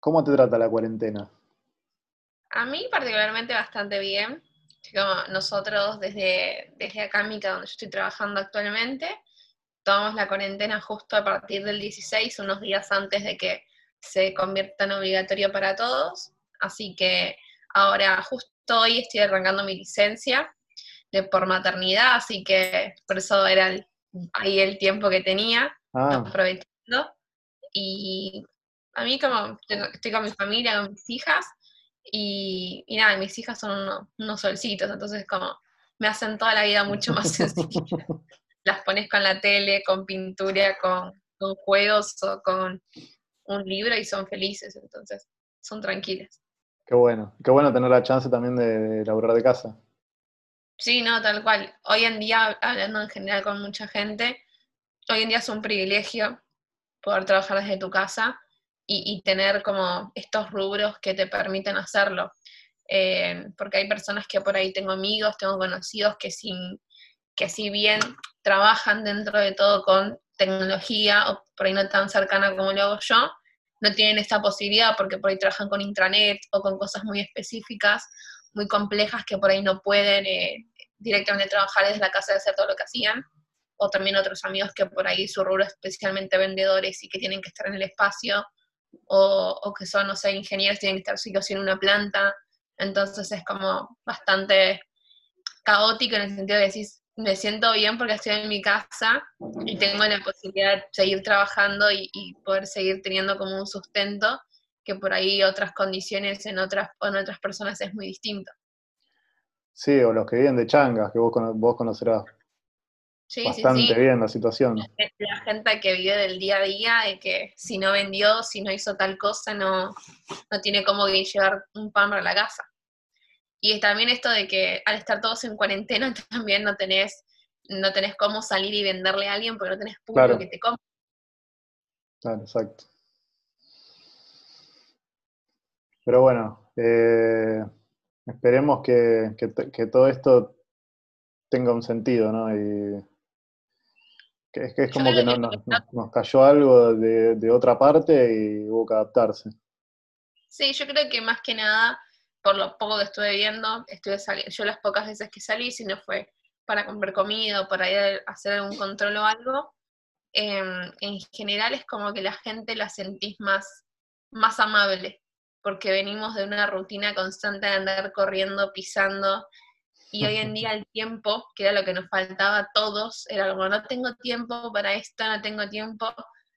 ¿Cómo te trata la cuarentena? A mí particularmente bastante bien. Como nosotros desde, desde acá, Mica, donde yo estoy trabajando actualmente, tomamos la cuarentena justo a partir del 16, unos días antes de que se convierta en obligatorio para todos. Así que ahora, justo hoy, estoy arrancando mi licencia de por maternidad, así que por eso era ahí el tiempo que tenía, ah. aprovechando. Y a mí como estoy con mi familia, con mis hijas, y, nada, mis hijas son unos, solcitos, entonces como me hacen toda la vida mucho más sencilla. Las pones con la tele, con pintura, con, juegos o con un libro y son felices, entonces son tranquilas. Qué bueno, qué bueno tener la chance también de, laburar de casa. Sí, no, tal cual. Hoy en día, hablando en general con mucha gente, hoy en día es un privilegio poder trabajar desde tu casa y, tener como estos rubros que te permiten hacerlo. Eh, porque hay personas que por ahí tengo amigos, tengo conocidos que, sin, que si bien trabajan dentro de todo con tecnología o por ahí no tan cercana como lo hago yo, no tienen esta posibilidad porque por ahí trabajan con intranet o con cosas muy específicas, muy complejas que por ahí no pueden eh, directamente trabajar desde la casa de hacer todo lo que hacían. O también otros amigos que por ahí su rubro especialmente vendedores y que tienen que estar en el espacio o, que son, no sé, ingenieros, tienen que estar sí o en una planta, entonces es como bastante caótico en el sentido de decir, me siento bien porque estoy en mi casa y tengo la posibilidad de seguir trabajando y, poder seguir teniendo como un sustento que por ahí otras condiciones en otras, en otras personas es muy distinto. Sí, o los que viven de changas, que vos, vos conocerás bastante bien la situación. La gente que vive del día a día, de que si no vendió, si no hizo tal cosa, no, no tiene cómo llevar un pan para la casa. Y también esto de que al estar todos en cuarentena también no tenés, no tenés cómo salir y venderle a alguien porque no tenés público que te compre. Claro, exacto. Pero bueno, eh, esperemos que, que, todo esto tenga un sentido, ¿no? Y es que es como que, no, nos cayó algo de, otra parte y hubo que adaptarse. Sí, yo creo que más que nada, por lo poco que estuve viendo, estuve yo las pocas veces que salí, si no fue para comprar comida o para ir a hacer algún control o algo, em, en general es como que la gente la sentís más, más amable, porque venimos de una rutina constante de andar corriendo, pisando, y hoy en día el tiempo, que era lo que nos faltaba a todos, era como no tengo tiempo para esto, no tengo tiempo.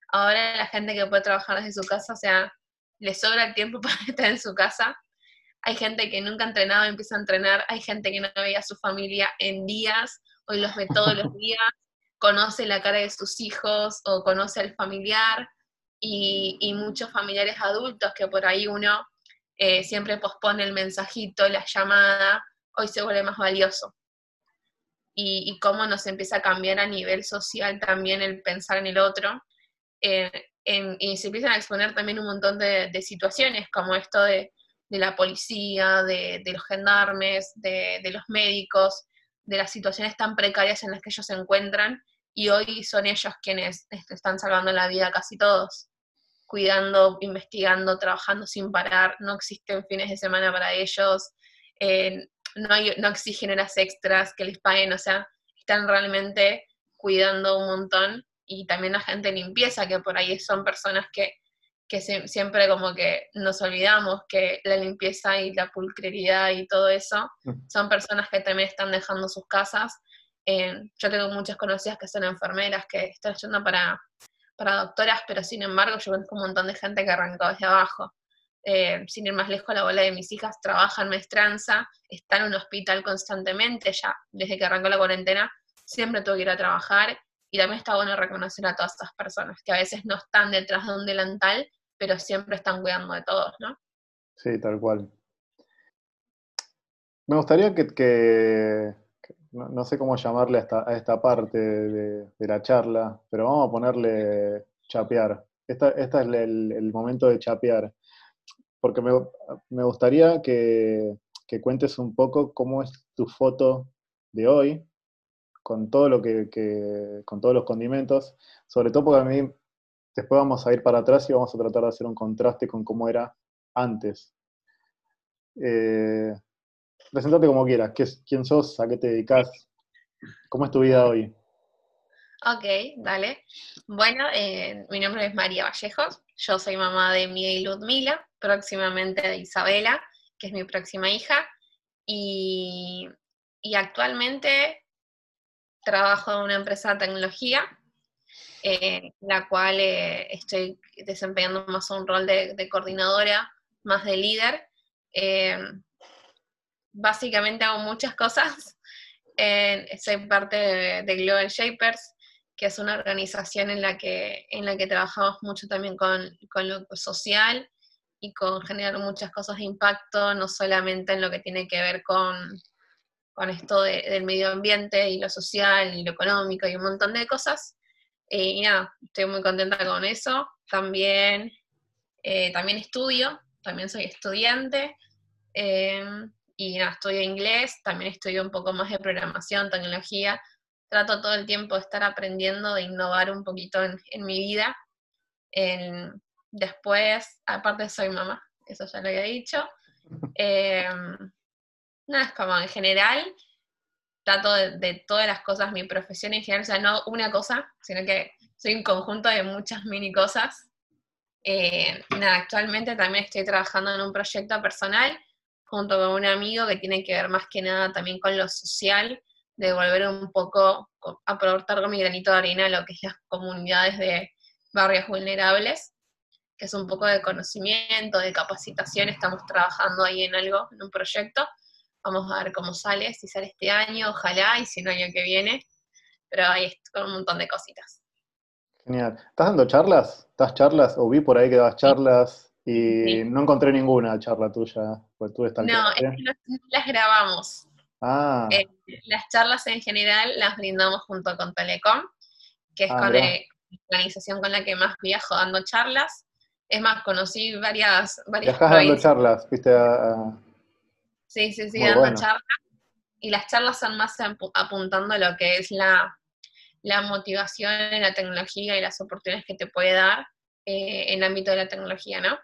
Ahora la gente que puede trabajar desde su casa, o sea, le sobra el tiempo para estar en su casa. Hay gente que nunca ha entrenado, empieza a entrenar. Hay gente que no veía a su familia en días, hoy los ve todos los días, conoce la cara de sus hijos o conoce al familiar. Y, y muchos familiares adultos que por ahí uno eh, siempre pospone el mensajito, la llamada, hoy se vuelve más valioso. Y, cómo nos empieza a cambiar a nivel social también el pensar en el otro. Eh, y se empiezan a exponer también un montón de, situaciones, como esto de, la policía, de, los gendarmes, de, los médicos, de las situaciones tan precarias en las que ellos se encuentran, y hoy son ellos quienes están salvando la vida casi todos, cuidando, investigando, trabajando sin parar, no existen fines de semana para ellos, no, hay, no exigen horas extras que les paguen, o sea, están realmente cuidando un montón y también la gente limpieza, que por ahí son personas que, siempre como que nos olvidamos que la limpieza y la pulcrería y todo eso son personas que también están dejando sus casas. Eh, yo tengo muchas conocidas que son enfermeras, que están yendo para, para doctoras, pero sin embargo yo conozco un montón de gente que arrancó desde abajo. Eh, sin ir más lejos, la bola de mis hijas trabaja en maestranza, está en un hospital constantemente, ya desde que arrancó la cuarentena, siempre tuvo que ir a trabajar y también está bueno reconocer a todas esas personas que a veces no están detrás de un delantal, pero siempre están cuidando de todos, ¿no? Sí, tal cual. Me gustaría que, no, sé cómo llamarle a esta, a esta parte de, la charla, pero vamos a ponerle chapear. Este es el, el momento de chapear porque me, gustaría que, cuentes un poco cómo es tu foto de hoy, con todo lo que, con todos los condimentos, sobre todo porque a mí después vamos a ir para atrás y vamos a tratar de hacer un contraste con cómo era antes. Eh, presentate como quieras, ¿quién sos? ¿A qué te dedicas? ¿Cómo es tu vida hoy? Ok, dale. Bueno, eh, mi nombre es María Vallejos, yo soy mamá de Miguel Ludmila, próximamente de Isabela, que es mi próxima hija, y, actualmente trabajo en una empresa de tecnología, en la cual eh, estoy desempeñando más un rol de, coordinadora, más de líder. Eh, básicamente hago muchas cosas. soy parte de Global Shapers, que es una organización en la que, en la que trabajamos mucho también con, lo social y con generar muchas cosas de impacto, no solamente en lo que tiene que ver con, con esto del medio ambiente y lo social y lo económico y un montón de cosas. Eh, y nada, estoy muy contenta con eso. También, eh, también estudio, también soy estudiante. Eh, y nada, estudio inglés, también estudio un poco más de programación, tecnología, trato todo el tiempo de estar aprendiendo, de innovar un poquito en, mi vida. después, aparte soy mamá, eso ya lo había dicho. Em, nada, es como en general, trato de, todas las cosas, mi profesión en general, o sea, no una cosa, sino que soy un conjunto de muchas mini cosas. Eh, nada, actualmente también estoy trabajando en un proyecto personal junto con un amigo que tiene que ver más que nada también con lo social, de volver un poco, a aportar con mi granito de arena lo que es las comunidades de barrios vulnerables, que es un poco de conocimiento, de capacitación, estamos trabajando ahí en algo, en un proyecto, vamos a ver cómo sale, si sale este año, ojalá, y si no, año que viene, pero ahí con un montón de cositas. Genial. ¿Estás dando charlas? ¿Estás charlas? O vi por ahí que das charlas y no encontré ninguna charla tuya. Pues tú estás no, es que las grabamos. Ah. Eh, las charlas en general las brindamos junto con Telecom, que es ah, con la organización con la que más viajo dando charlas. Es más, conocí varias... varias Viajás dando charlas, viste Sí, sí, sí, dando charlas. Y las charlas son más apuntando a lo que es la, motivación en la tecnología y las oportunidades que te puede dar eh, en el ámbito de la tecnología, ¿no?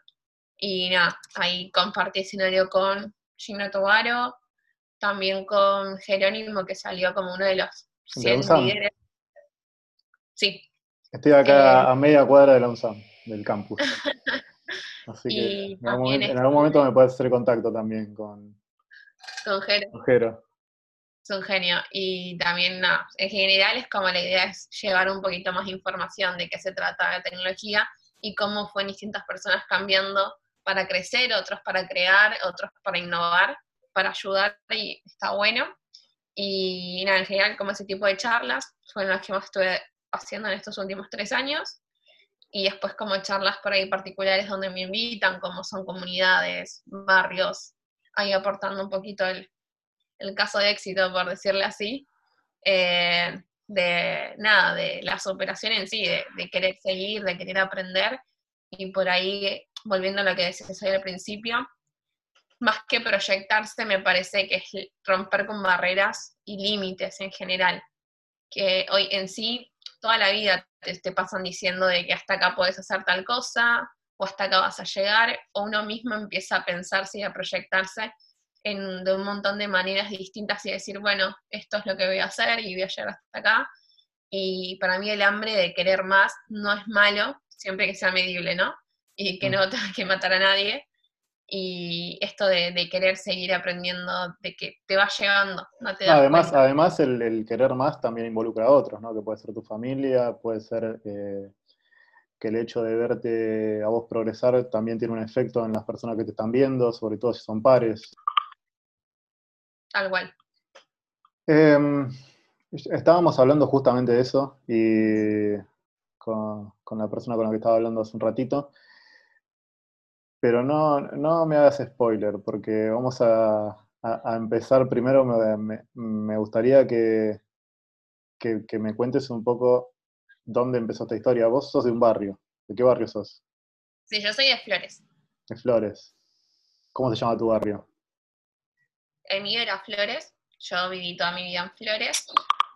Y nada, ahí compartí escenario con Gino Tobaro, también con Jerónimo, que salió como uno de los 100 líderes. Sí. Estoy acá eh, a media cuadra de la UNSAM, del campus. Así que en algún, momento, me puedes hacer contacto también con, con Jero. Es un genio. Y también, no, en general es como la idea es llevar un poquito más de información de qué se trata la tecnología y cómo fue distintas personas cambiando para crecer, otros para crear, otros para innovar para ayudar y está bueno. Y nada, en general, como ese tipo de charlas fueron las que más estuve haciendo en estos últimos tres años. Y después como charlas por ahí particulares donde me invitan, como son comunidades, barrios, ahí aportando un poquito el, el caso de éxito, por decirle así, eh, de nada, de la superación en sí, de, querer seguir, de querer aprender. Y por ahí, volviendo a lo que decías al principio, más que proyectarse, me parece que es romper con barreras y límites en general. Que hoy en sí, toda la vida te, pasan diciendo de que hasta acá puedes hacer tal cosa, o hasta acá vas a llegar, o uno mismo empieza a pensarse y a proyectarse en, de un montón de maneras distintas y decir, bueno, esto es lo que voy a hacer y voy a llegar hasta acá. Y para mí el hambre de querer más no es malo, siempre que sea medible, ¿no? Y que mm. no tenga que matar a nadie, y esto de, querer seguir aprendiendo, de que te va llevando, no te Además, además el, querer más también involucra a otros, ¿no? Que puede ser tu familia, puede ser eh, que el hecho de verte a vos progresar también tiene un efecto en las personas que te están viendo, sobre todo si son pares. Tal cual. Em, estábamos hablando justamente de eso y con, con la persona con la que estaba hablando hace un ratito. Pero no, no me hagas spoiler, porque vamos a, empezar. Primero me, gustaría que, que, me cuentes un poco dónde empezó esta historia. Vos sos de un barrio. ¿De qué barrio sos? Sí, yo soy de Flores. De Flores. ¿Cómo se llama tu barrio? El mío era Flores. Yo viví toda mi vida en Flores.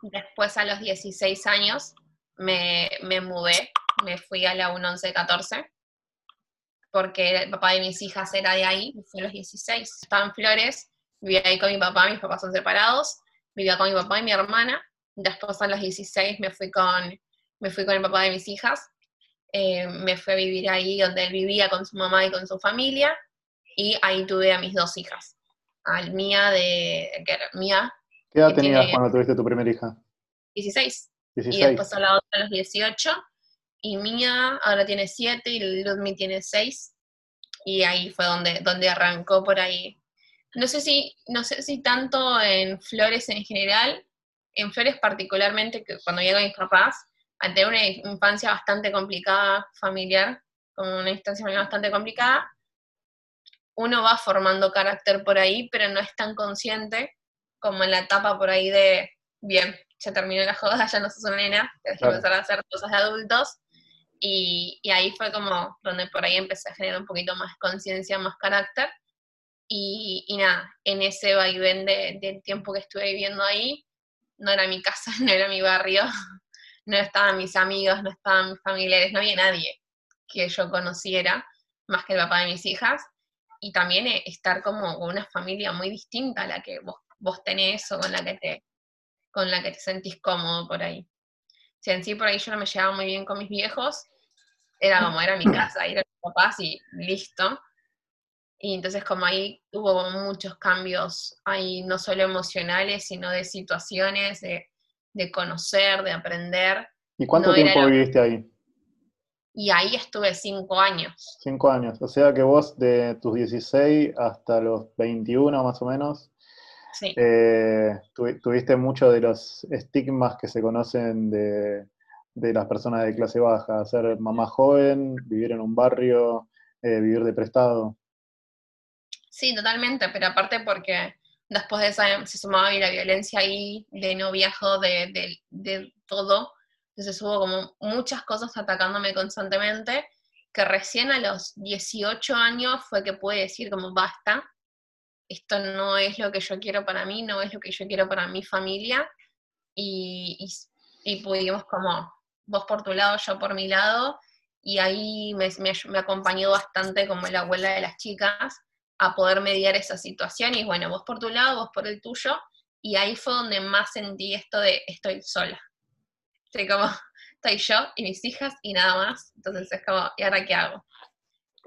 Después, a los 16 años, me, me mudé me fui a la 1114, porque el papá de mis hijas era de ahí, fui a los 16. Estaba en Flores, vivía ahí con mi papá, mis papás son separados, vivía con mi papá y mi hermana. Después a los 16 me fui con, me fui con el papá de mis hijas, eh, me fui a vivir ahí donde él vivía con su mamá y con su familia, y ahí tuve a mis dos hijas. Al Mía de, que era Mía. ¿Qué edad tenías cuando tuviste tu primera hija? 16. 16. Y después a la otra a los 18 y Mía ahora tiene siete y Ludmi tiene seis. Y ahí fue donde, donde arrancó por ahí. No sé, si, no sé si tanto en flores en general, en flores particularmente, que cuando llego a mis papás, al tener una infancia bastante complicada, familiar, como una instancia bastante complicada, uno va formando carácter por ahí, pero no es tan consciente como en la etapa por ahí de, bien, ya terminó la joda, ya no sos una nena, tienes que empezar a hacer cosas de adultos, y, ahí fue como donde por ahí empecé a generar un poquito más conciencia, más carácter. Y, nada, en ese vaivén de, del tiempo que estuve viviendo ahí, no era mi casa, no era mi barrio, no estaban mis amigos, no estaban mis familiares, no había nadie que yo conociera más que el papá de mis hijas. Y también eh, estar como con una familia muy distinta a la que vos, vos tenés o con la que te, con la que te sentís cómodo por ahí. Si en sí por ahí yo no me llevaba muy bien con mis viejos, era como, era mi casa, ir a mis papás y listo. Y entonces como ahí hubo muchos cambios, ahí no solo emocionales, sino de situaciones, de, conocer, de aprender. ¿Y cuánto tiempo viviste ahí? Y ahí estuve cinco años. Cinco años, o sea que vos de tus 16 hasta los 21 más o menos, sí. Eh, tuviste mucho de los estigmas que se conocen de, de las personas de clase baja, ser mamá joven, vivir en un barrio, eh, vivir de prestado. Sí, totalmente, pero aparte porque después de esa se sumaba la violencia ahí, de no viajo, de, de, todo, entonces hubo como muchas cosas atacándome constantemente, que recién a los 18 años fue que pude decir como basta, esto no es lo que yo quiero para mí, no es lo que yo quiero para mi familia, y, y, y pudimos como vos por tu lado, yo por mi lado, y ahí me, me, acompañó bastante como la abuela de las chicas a poder mediar esa situación, y bueno, vos por tu lado, vos por el tuyo, y ahí fue donde más sentí esto de estoy sola. Estoy como, estoy yo y mis hijas y nada más, entonces es como, ¿y ahora qué hago?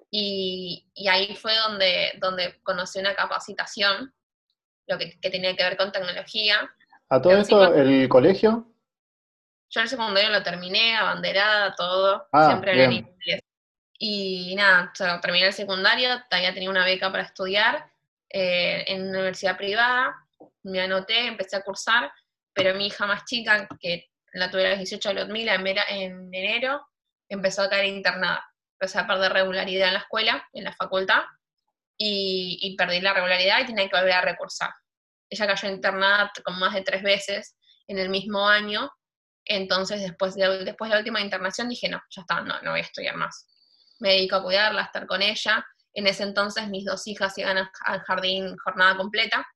Y, y ahí fue donde, donde conocí una capacitación, lo que, que tenía que ver con tecnología. ¿A todo esto el colegio? Yo el secundario lo terminé, abanderada, todo, ah, siempre en inglés. Y nada, o terminé el secundario, ya tenía una beca para estudiar eh, en una universidad privada, me anoté, empecé a cursar, pero mi hija más chica, que la tuve a los 18 de mil en enero, empezó a caer internada. Empecé a perder regularidad en la escuela, en la facultad, y, y perdí la regularidad y tenía que volver a recursar. Ella cayó internada con más de tres veces en el mismo año, entonces, después de, después de la última internación, dije, no, ya está, no, no voy a estudiar más. Me dedico a cuidarla, a estar con ella. En ese entonces, mis dos hijas iban al jardín jornada completa,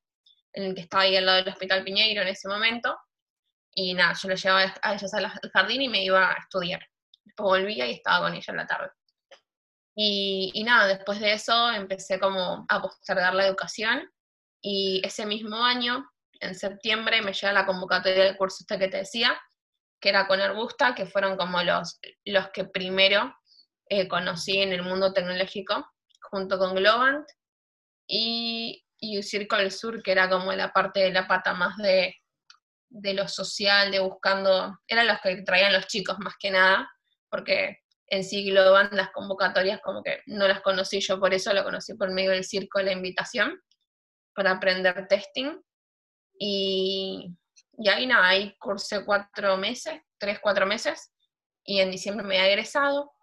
en el que estaba ahí al lado del Hospital Piñeiro en ese momento. Y nada, yo les llevaba a ellas al jardín y me iba a estudiar. Después volvía y estaba con ella en la tarde. Y, y nada, después de eso empecé como a postergar la educación. Y ese mismo año, en septiembre, me llega la convocatoria del curso este que te decía, que era con Arbusta, que fueron como los, los que primero eh, conocí en el mundo tecnológico, junto con Globant, y, y Circle Sur, que era como la parte de la pata más de, de lo social, de buscando, eran los que traían los chicos más que nada, porque en sí Globant las convocatorias como que no las conocí yo, por eso lo conocí por medio del circo la invitación, para aprender testing. Y, y ahí nada, ahí cursé cuatro meses, tres, cuatro meses, y en diciembre me he egresado.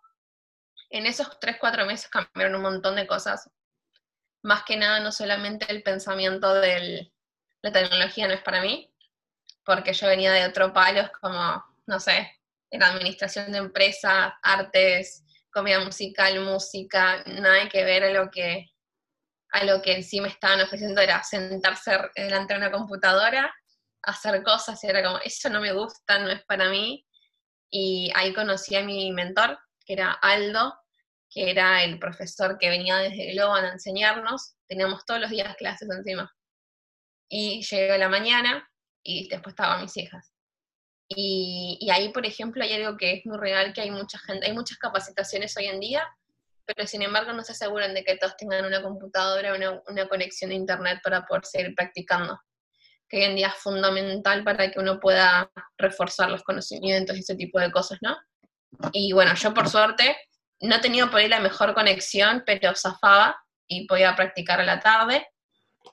En esos tres, cuatro meses cambiaron un montón de cosas. Más que nada, no solamente el pensamiento de la tecnología no es para mí, porque yo venía de otro palo, como, no sé, en administración de empresas, artes, comida musical, música, nada que ver a lo que, a lo que en sí estaban ofreciendo era sentarse delante de una computadora hacer cosas y era como, eso no me gusta, no es para mí. Y ahí conocí a mi mentor, que era Aldo, que era el profesor que venía desde Globan a enseñarnos. Teníamos todos los días clases encima. Y llegué a la mañana y después estaban mis hijas. Y, y, ahí, por ejemplo, hay algo que es muy real, que hay mucha gente, hay muchas capacitaciones hoy en día, pero sin embargo no se aseguran de que todos tengan una computadora, una, una conexión a internet para poder seguir practicando, que hoy en día es fundamental para que uno pueda reforzar los conocimientos y ese tipo de cosas, ¿no? Y bueno, yo por suerte no he tenido por ahí la mejor conexión, pero zafaba y podía practicar a la tarde.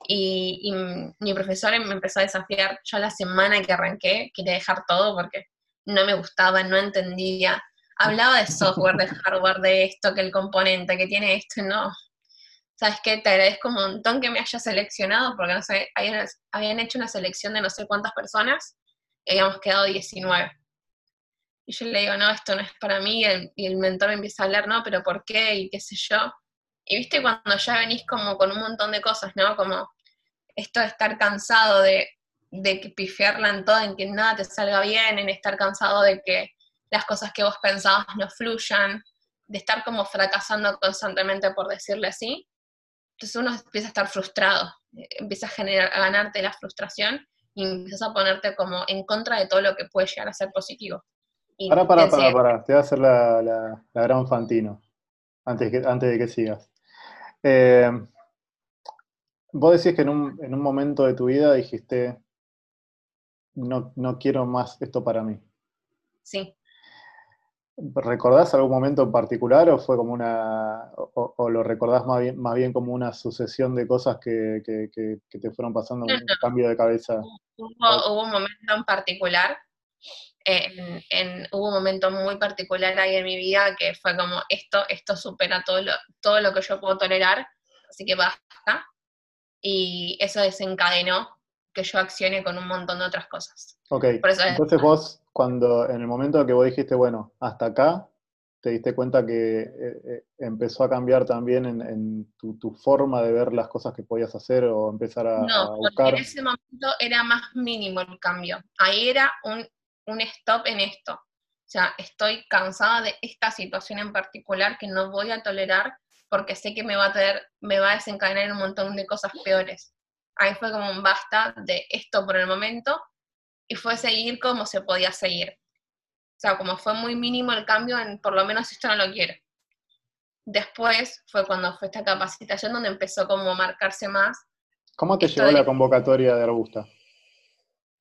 Y, mi profesor me empezó a desafiar. Yo la semana que arranqué quería dejar todo porque no me gustaba, no entendía. Hablaba de software, de hardware, de esto, que el componente, que tiene esto, no. ¿Sabes qué? Te agradezco un montón que me hayas seleccionado porque no sé, habían, habían hecho una selección de no sé cuántas personas y habíamos quedado 19. Y yo le digo, no, esto no es para mí, y el, y el mentor me empieza a hablar, no, pero ¿por qué? Y qué sé yo. Y viste cuando ya venís como con un montón de cosas, ¿no? Como esto de estar cansado de, de que pifiarla en todo, en que nada te salga bien, en estar cansado de que las cosas que vos pensabas no fluyan, de estar como fracasando constantemente, por decirle así. Entonces uno empieza a estar frustrado, empieza a, generar, a ganarte la frustración y empiezas a ponerte como en contra de todo lo que puede llegar a ser positivo. para, para, para, para, te voy a hacer la, la, la gran Fantino, antes, que, antes de que sigas. Eh, vos decís que en un, en un, momento de tu vida dijiste, no, no quiero más esto para mí. Sí. ¿Recordás algún momento en particular o fue como una, o, o lo recordás más bien, más bien, como una sucesión de cosas que, que, que, que te fueron pasando, no, un no. cambio de cabeza? Hubo, hubo, un momento en particular, en, en, hubo un momento muy particular ahí en mi vida que fue como, esto, esto supera todo lo, todo lo que yo puedo tolerar, así que basta. Y eso desencadenó que yo accione con un montón de otras cosas. Ok, entonces vos cuando en el momento que vos dijiste, bueno, hasta acá, te diste cuenta que eh, eh, empezó a cambiar también en, en tu, tu, forma de ver las cosas que podías hacer o empezar a, no, a buscar. en ese momento era más mínimo el cambio. Ahí era un, un stop en esto. O sea, estoy cansada de esta situación en particular que no voy a tolerar porque sé que me va a tener, me va a desencadenar un montón de cosas peores. Ahí fue como un basta de esto por el momento y fue seguir como se podía seguir. O sea, como fue muy mínimo el cambio en por lo menos esto no lo quiero. Después fue cuando fue esta capacitación donde empezó como a marcarse más. ¿Cómo te llegó de, la convocatoria de Arbusta?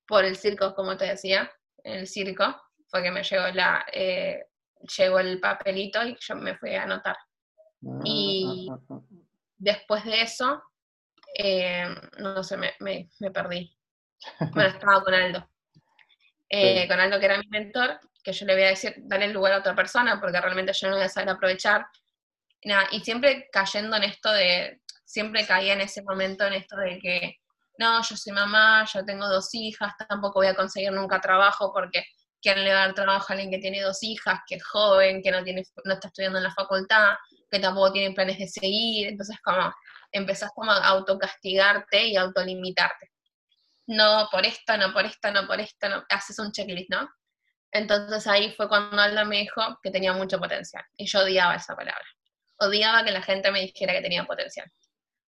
Por el circo, como te decía, el circo, fue que me llegó la eh, llegó el papelito y yo me fui a anotar. Ah, y ah, ah, después de eso, eh, no sé, me, me, me perdí. Bueno, estaba con Aldo eh, sí. con algo que era mi mentor, que yo le voy a decir, dale el lugar a otra persona, porque realmente yo no voy a saber aprovechar. Nada, y siempre cayendo en esto de, siempre caía en ese momento en esto de que, no, yo soy mamá, yo tengo dos hijas, tampoco voy a conseguir nunca trabajo porque quién le dar trabajo a alguien que tiene dos hijas, que es joven, que no, tiene, no está estudiando en la facultad, que tampoco tiene planes de seguir, entonces como empezás como a autocastigarte y autolimitarte no por esto, no por esto, no por esto, no, haces un checklist, ¿no? Entonces ahí fue cuando Alda me dijo que tenía mucho potencial. Y yo odiaba esa palabra. Odiaba que la gente me dijera que tenía potencial.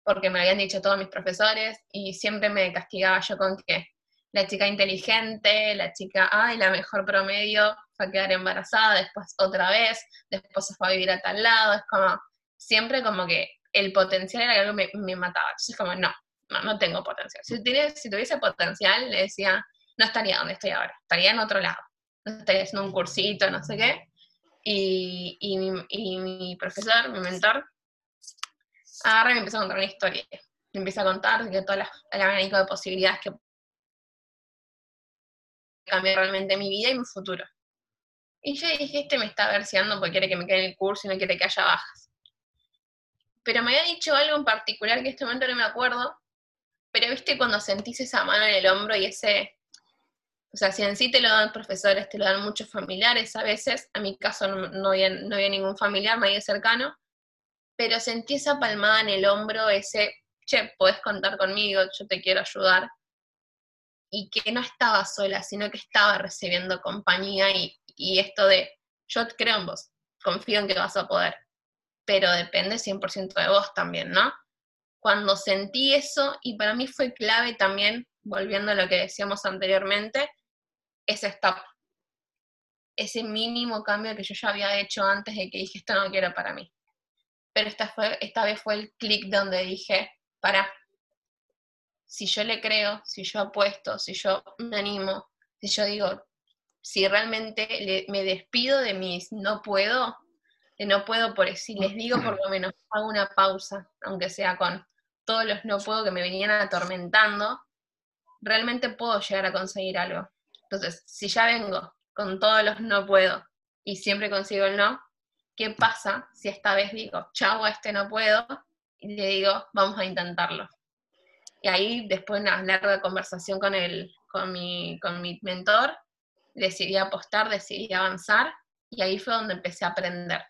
Porque me habían dicho todos mis profesores y siempre me castigaba yo con que la chica inteligente, la chica, ay, la mejor promedio fue a quedar embarazada, después otra vez, después se fue a vivir a tal lado. Es como, siempre como que el potencial era algo que me, me mataba. Entonces como, no, no, no tengo potencial. Si, tiene, si tuviese potencial, le decía, no estaría donde estoy ahora, estaría en otro lado. No estaría haciendo un cursito, no sé qué. Y, y, y mi profesor, mi mentor, agarra y me empieza a contar una historia. Me empieza a contar que todas las, el abanico de posibilidades que cambiar realmente mi vida y mi futuro. Y yo dije, este me está verseando porque quiere que me quede en el curso y no quiere que haya bajas. Pero me había dicho algo en particular que en este momento no me acuerdo, pero viste cuando sentís esa mano en el hombro y ese, o sea, si en sí te lo dan profesores, te lo dan muchos familiares a veces, a mi caso no, no, había, no había ningún familiar, nadie cercano, pero sentí esa palmada en el hombro, ese, che, podés contar conmigo, yo te quiero ayudar. y que no estaba sola, sino que estaba recibiendo compañía y, y esto de, yo creo en vos, confío en que vas a poder, pero depende 100% de vos también, ¿no? Cuando sentí eso, y para mí fue clave también, volviendo a lo que decíamos anteriormente, ese stop, ese mínimo cambio que yo ya había hecho antes de que dije, esto no quiero para mí. Pero esta, fue, esta vez fue el clic donde dije, para, si yo le creo, si yo apuesto, si yo me animo, si yo digo, si realmente me despido de mis no puedo, de no puedo, por si les digo por lo menos, hago una pausa, aunque sea con todos los no puedo que me venían atormentando, realmente puedo llegar a conseguir algo. Entonces, si ya vengo con todos los no puedo y siempre consigo el no, ¿qué pasa si esta vez digo, chau, a este no puedo? Y le digo, vamos a intentarlo. Y ahí, después de una larga conversación con, el, con, mi, con mi mentor, decidí apostar, decidí avanzar, y ahí fue donde empecé a aprender.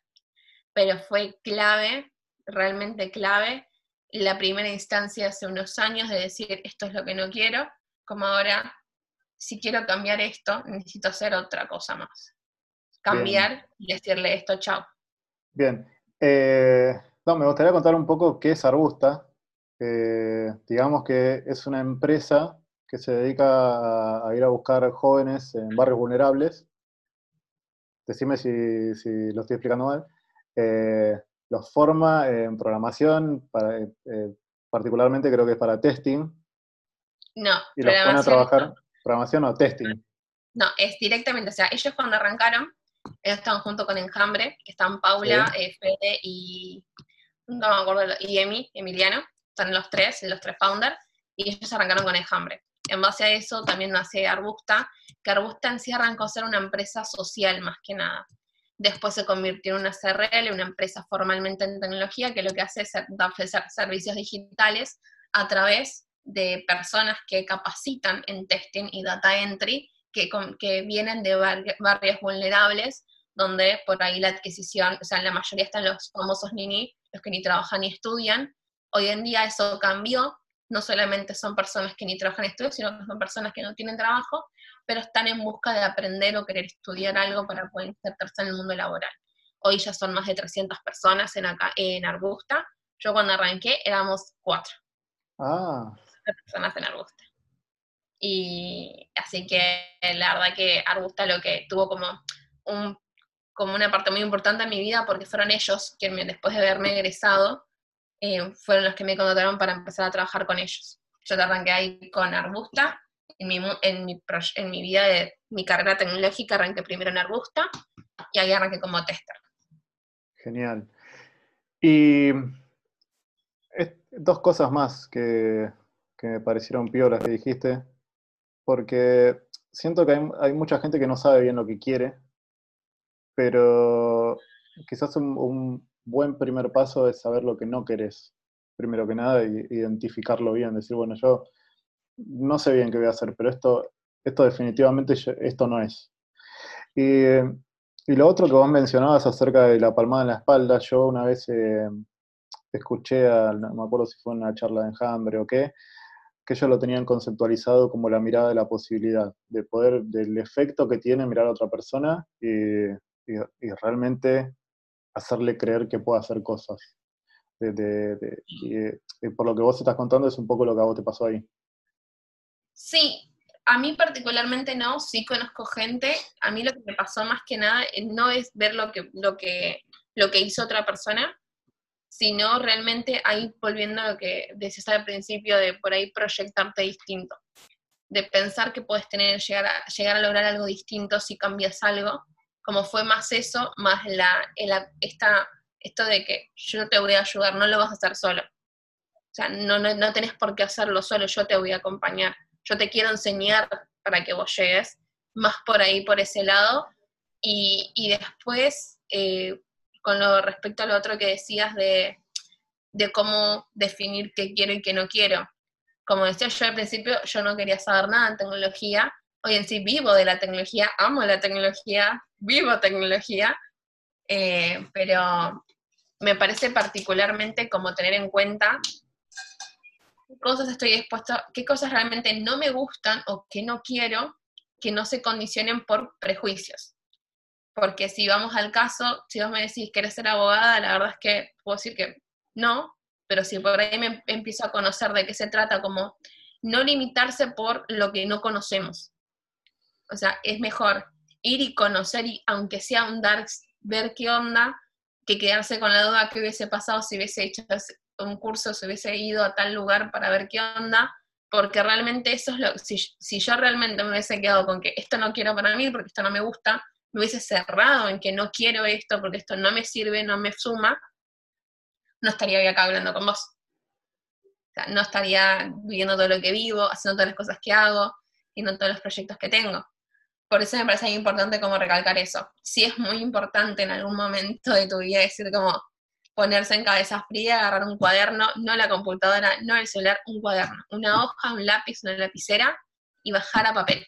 Pero fue clave, realmente clave, la primera instancia hace unos años de decir, esto es lo que no quiero, como ahora, si quiero cambiar esto, necesito hacer otra cosa más. Cambiar y decirle esto, chao. Bien. Eh, no, me gustaría contar un poco qué es Arbusta, eh, digamos que es una empresa que se dedica a, ir a buscar jóvenes en barrios vulnerables. Decime si, lo estoy explicando mal. Eh, los forma en programación, eh, particularmente creo que es para testing. No, y los pone a trabajar. ¿Programación o testing? No, es directamente, o sea, ellos cuando arrancaron, ellos estaban junto con Enjambre, que están Paula, Fede y, no me acuerdo, y Emi, Emiliano están los tres, los tres founders, y ellos arrancaron con Enjambre. En base a eso también nace Arbusta, que Arbusta en sí arrancó a ser una empresa social más que nada. Después se convirtió en una CRL, una empresa formalmente en tecnología, que lo que hace es ofrecer servicios digitales a través de personas que capacitan en testing y data entry, que, que vienen de barrios vulnerables, donde por ahí la adquisición, o sea, la mayoría están los famosos nini, los que ni trabajan ni estudian, Hoy en día eso cambió, no solamente son personas que ni trabajan en estudios, sino que son personas que no tienen trabajo, pero están en busca de aprender o querer estudiar algo para poder insertarse en el mundo laboral. Hoy ya son más de 300 personas en, acá, en Arbusta. Yo cuando arranqué éramos cuatro. Ah. personas en Arbusta. Y así que la verdad que Arbusta lo que tuvo como, un, como una parte muy importante en mi vida porque fueron ellos quienes después de haberme egresado eh, fueron los que me contrataron para empezar a trabajar con ellos. Yo te arranqué ahí con Arbusta, en mi, en mi, vida de mi carrera tecnológica arranqué primero en Arbusta y ahí arranqué como tester. Genial. Y dos cosas más que, que me parecieron piolas que dijiste, porque siento que hay, hay, mucha gente que no sabe bien lo que quiere, pero quizás un, buen primer paso es saber lo que no querés, primero que nada, y identificarlo bien, decir, bueno, yo no sé bien qué voy a hacer, pero esto, esto definitivamente esto no es. Y, lo otro que vos mencionabas acerca de la palmada en la espalda, yo una vez eh, escuché, no me acuerdo si fue una charla de enjambre o qué, que ellos lo tenían conceptualizado como la mirada de la posibilidad, de poder, del efecto que tiene mirar a otra persona y, realmente hacerle creer que puede hacer cosas. y, por lo que vos estás contando es un poco lo que a vos te pasó ahí. Sí, a mí particularmente no, sí conozco gente, a mí lo que me pasó más que nada eh, no es ver lo que, lo que, lo que hizo otra persona, sino realmente ahí volviendo a lo que decías al principio de por ahí proyectarte distinto, de pensar que puedes tener, llegar a, llegar a lograr algo distinto si cambias algo, como fue más eso, más la, esta, esto de que yo te voy a ayudar, no lo vas a hacer solo. O sea, no, no, no tenés por qué hacerlo solo, yo te voy a acompañar. Yo te quiero enseñar para que vos llegues, más por ahí, por ese lado. Y, y después, eh, con lo respecto a lo otro que decías de, de cómo definir qué quiero y qué no quiero. Como decía yo al principio, yo no quería saber nada en tecnología, hoy en sí vivo de la tecnología, amo la tecnología, vivo tecnología, eh, pero me parece particularmente como tener en cuenta qué cosas estoy dispuesto, qué cosas realmente no me gustan o que no quiero que no se condicionen por prejuicios. Porque si vamos al caso, si vos me decís que eres ser abogada, la verdad es que puedo decir que no, pero si por ahí me empiezo a conocer de qué se trata, como no limitarse por lo que no conocemos. O sea, es mejor ir y conocer, y aunque sea un dark, ver qué onda, que quedarse con la duda que hubiese pasado si hubiese hecho un curso, si hubiese ido a tal lugar para ver qué onda, porque realmente eso es lo, si, si yo realmente me hubiese quedado con que esto no quiero para mí, porque esto no me gusta, me hubiese cerrado en que no quiero esto, porque esto no me sirve, no me suma, no estaría hoy acá hablando con vos. No estaría viviendo todo lo que vivo, haciendo todas las cosas que hago, no todos los proyectos que tengo. Por eso me parece importante como recalcar eso. Sí es muy importante en algún momento de tu vida decir como ponerse en cabeza fría, agarrar un cuaderno, no la computadora, no el celular, un cuaderno, una hoja, un lápiz, una lapicera y bajar a papel.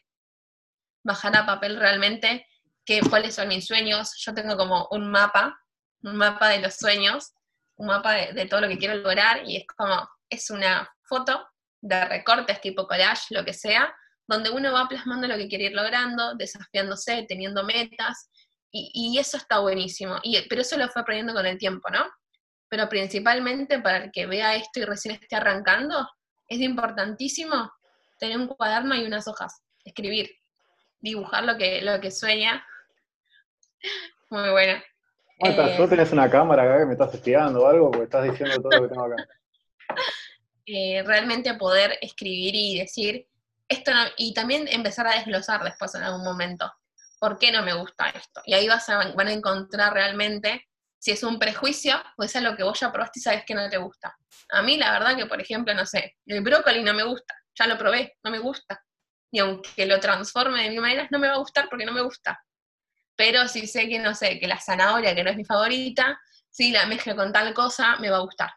Bajar a papel realmente que, cuáles son mis sueños. Yo tengo como un mapa, un mapa de los sueños, un mapa de, de todo lo que quiero lograr y es como, es una foto de recortes tipo collage, lo que sea, donde uno va plasmando lo que quiere ir logrando, desafiándose, teniendo metas, y, eso está buenísimo. Y, pero eso lo fue aprendiendo con el tiempo, ¿no? Pero principalmente para el que vea esto y recién esté arrancando, es importantísimo tener un cuaderno y unas hojas, escribir, dibujar lo que, lo que sueña. Muy buena. Eh, ¿Tú tenés una cámara acá que me estás espiando o algo? Porque estás diciendo todo lo que tengo acá. Eh, realmente poder escribir y decir, esto y también empezar a desglosar después en algún momento. ¿Por qué no me gusta esto? Y ahí vas a, van a encontrar realmente si es un prejuicio o es algo que vos ya probaste y sabes que no te gusta. A mí la verdad que, por ejemplo, no sé, el brócoli no me gusta, ya lo probé, no me gusta. Y aunque lo transforme de mi manera, no me va a gustar porque no me gusta. Pero si sé que, no sé, que la zanahoria, que no es mi favorita, si la mezclo con tal cosa, me va a gustar.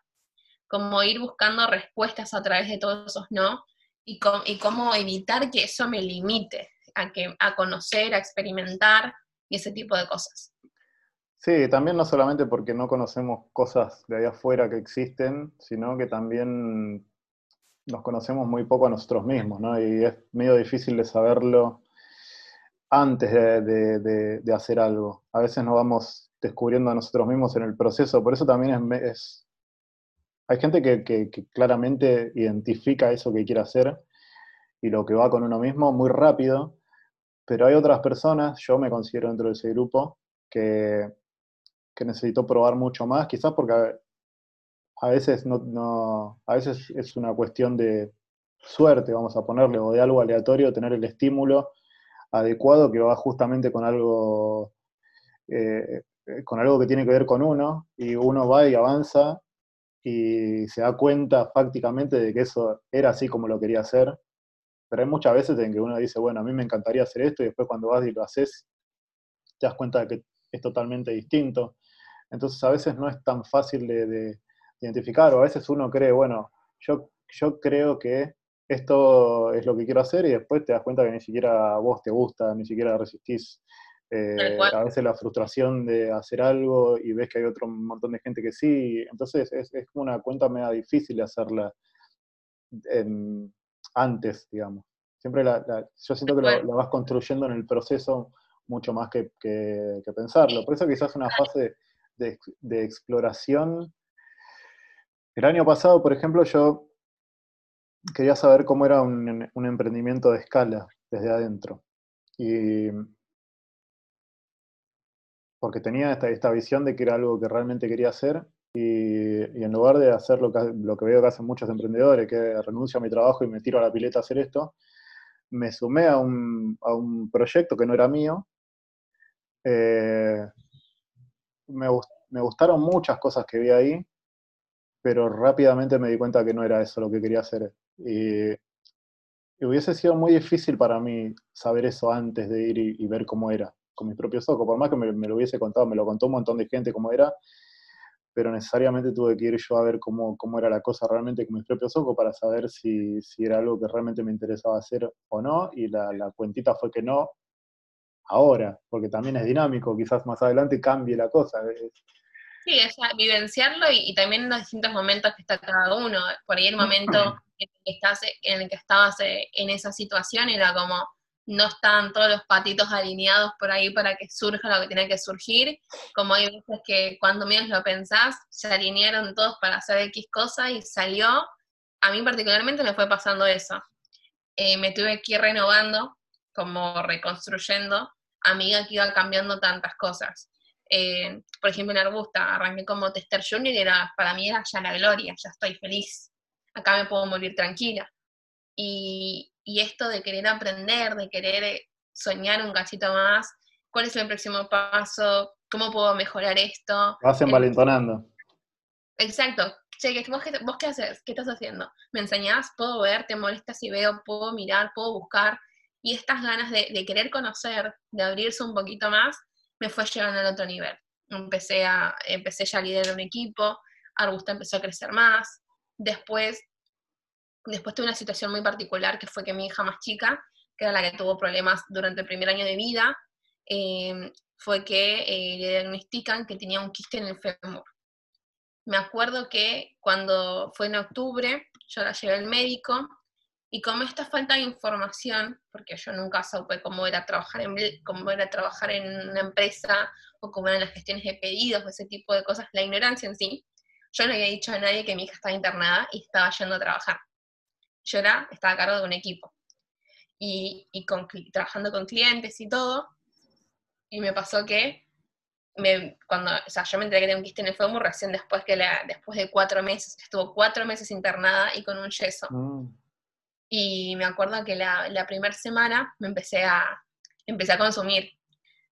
Como ir buscando respuestas a través de todos esos no, y, cómo evitar que eso me limite a, que, a conocer, a experimentar y ese tipo de cosas. Sí, también no solamente porque no conocemos cosas de ahí afuera que existen, sino que también nos conocemos muy poco a nosotros mismos, ¿no? Y es medio difícil de saberlo antes de, hacer algo. A veces nos vamos descubriendo a nosotros mismos en el proceso, por eso también es hay gente que, claramente identifica eso que quiere hacer y lo que va con uno mismo muy rápido, pero hay otras personas, yo me considero dentro de ese grupo, que, que necesito probar mucho más, quizás porque a, veces, no, a veces es una cuestión de suerte, vamos a ponerle, o de algo aleatorio, tener el estímulo adecuado que va justamente con algo, eh, con algo que tiene que ver con uno, y uno va y avanza y se da cuenta fácticamente de que eso era así como lo quería hacer. Pero hay muchas veces en que uno dice, bueno, a mí me encantaría hacer esto y después cuando vas y lo haces, te das cuenta de que es totalmente distinto. Entonces a veces no es tan fácil de, identificar o a veces uno cree, bueno, yo, yo creo que esto es lo que quiero hacer y después te das cuenta que ni siquiera vos te gusta, ni siquiera resistís eh, a veces la frustración de hacer algo y ves que hay otro montón de gente que sí. Entonces es, es como una cuenta media difícil de hacerla antes, digamos. Siempre la, yo siento que lo, vas construyendo en el proceso mucho más que, que, pensarlo. Por eso quizás una fase de, de, exploración. El año pasado, por ejemplo, yo quería saber cómo era un, un emprendimiento de escala desde adentro. Y porque tenía esta, esta visión de que era algo que realmente quería hacer y, en lugar de hacer lo que, lo que veo que hacen muchos emprendedores, que renuncio a mi trabajo y me tiro a la pileta a hacer esto, me sumé a un, a un proyecto que no era mío. Eh, me, me, gustaron muchas cosas que vi ahí, pero rápidamente me di cuenta que no era eso lo que quería hacer. Y, hubiese sido muy difícil para mí saber eso antes de ir y ver cómo era con mis propios ojos, por más que me, lo hubiese contado, me lo contó un montón de gente cómo era, pero necesariamente tuve que ir yo a ver cómo, cómo era la cosa realmente con mis propios ojos para saber si, si era algo que realmente me interesaba hacer o no, y la, la, cuentita fue que no ahora, porque también es dinámico, quizás más adelante cambie la cosa. Sí, es vivenciarlo y, y, también los distintos momentos que está cada uno. Por ahí el momento en el que, estás, en el que estabas eh, en esa situación era como, no están todos los patitos alineados por ahí para que surja lo que tiene que surgir, como hay veces que cuando menos lo pensás, se alinearon todos para hacer X cosa y salió, a mí particularmente me fue pasando eso. Eh, me tuve que ir renovando, como reconstruyendo, a medida que iba cambiando tantas cosas. Eh, por ejemplo, en Arbusta arranqué como tester junior y era, para mí era ya la gloria, ya estoy feliz, acá me puedo morir tranquila. Y, y esto de querer aprender, de querer eh, soñar un cachito más, cuál es el próximo paso, cómo puedo mejorar esto. Lo hacen valentonando. Exacto. Che, ¿vos, qué, ¿vos qué haces? ¿Qué estás haciendo? ¿Me enseñás? ¿Puedo ver? ¿Te molesta si veo? ¿Puedo mirar? ¿Puedo buscar? Y estas ganas de, de querer conocer, de abrirse un poquito más, me fue llevando al otro nivel. Empecé, a, empecé ya a liderar un equipo, Arbusta empezó a crecer más, después Después tuve una situación muy particular que fue que mi hija más chica, que era la que tuvo problemas durante el primer año de vida, em, fue que eh, le diagnostican que tenía un quiste en el fémur. Me acuerdo que cuando fue en octubre, yo la llevé al médico y como esta falta de información, porque yo nunca supe cómo era trabajar en, cómo era trabajar en una empresa o cómo eran las gestiones de pedidos o ese tipo de cosas, la ignorancia en sí, yo no había dicho a nadie que mi hija estaba internada y estaba yendo a trabajar yo era, estaba a cargo de un equipo. Y, trabajando con clientes y todo, y me pasó que cuando, o sea, yo me enteré que tenía un quiste en el fémur recién después, que la, después de cuatro meses, estuvo cuatro meses internada y con un yeso. Mm. Y me acuerdo que la, primera semana me empecé a, empecé a consumir,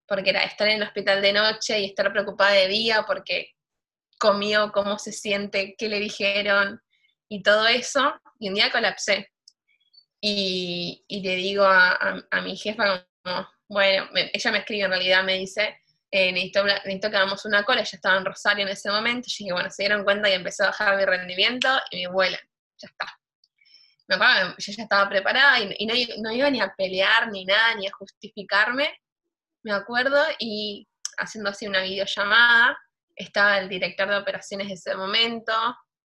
porque era estar en el hospital de noche y estar preocupada de día porque comió, cómo se siente, qué le dijeron, y todo eso, y un día colapsé. Y, y le digo a, mi jefa, como, bueno, ella me escribe en realidad, me dice, eh, necesito, necesito, que hagamos una cola, ella estaba en Rosario en ese momento, y dije, bueno, se dieron cuenta y empezó a bajar mi rendimiento y me vuelan, ya está. Me acuerdo yo ya estaba preparada y, no, no, iba ni a pelear ni nada, ni a justificarme, me acuerdo, y haciendo así una videollamada, estaba el director de operaciones de ese momento,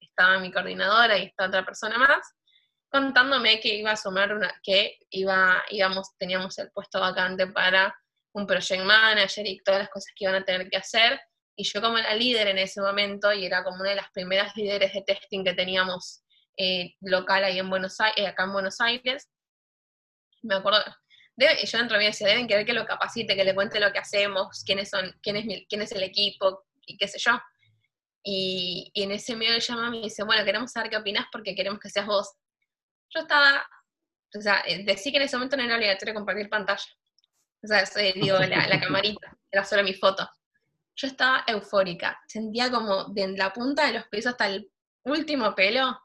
estaba mi coordinadora y esta otra persona más, contándome que iba a sumar una, que iba, íbamos, teníamos el puesto vacante para un project manager y todas las cosas que iban a tener que hacer. Y yo como la líder en ese momento, y era como una de las primeras líderes de testing que teníamos eh, local ahí en Buenos Aires, eh, acá en Buenos Aires, me acuerdo, y yo dentro de mí decía, deben querer que lo capacite, que le cuente lo que hacemos, quiénes son, quién es, quién es el equipo, y qué sé yo. Y, en ese medio llama me dice, bueno, queremos saber qué opinas porque queremos que seas vos. Yo estaba, o sea, eh, decía que en ese momento no era obligatorio compartir pantalla. O sea, digo, la, la camarita, era solo mi foto. Yo estaba eufórica, sentía como de la punta de los pies hasta el último pelo,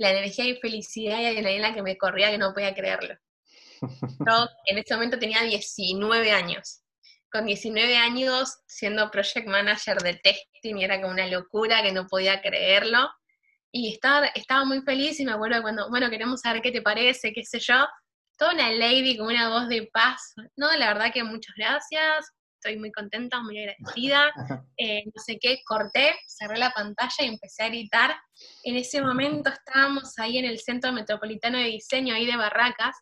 la energía y felicidad y adrenalina que me corría que no podía creerlo. Yo en ese momento tenía 19 años con 19 años siendo project manager de testing y era como una locura que no podía creerlo. Y estaba, estaba muy feliz y me acuerdo cuando, bueno, queremos saber qué te parece, qué sé yo. Toda una lady con una voz de paz. No, la verdad que muchas gracias, estoy muy contenta, muy agradecida. Eh, no sé qué, corté, cerré la pantalla y empecé a gritar. En ese momento estábamos ahí en el Centro Metropolitano de Diseño, ahí de Barracas,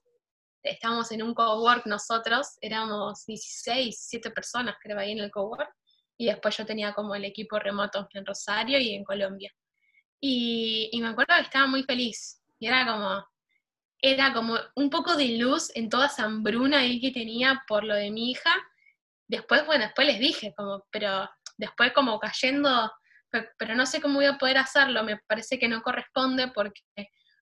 estábamos en un cowork nosotros, éramos 16, 17 personas creo ahí en el cowork, y después yo tenía como el equipo remoto en Rosario y en Colombia. Y, me acuerdo que estaba muy feliz, y era como, era como un poco de luz en toda esa hambruna ahí que tenía por lo de mi hija. Después, bueno, después les dije, como, pero después como cayendo, pero no sé cómo voy a poder hacerlo, me parece que no corresponde porque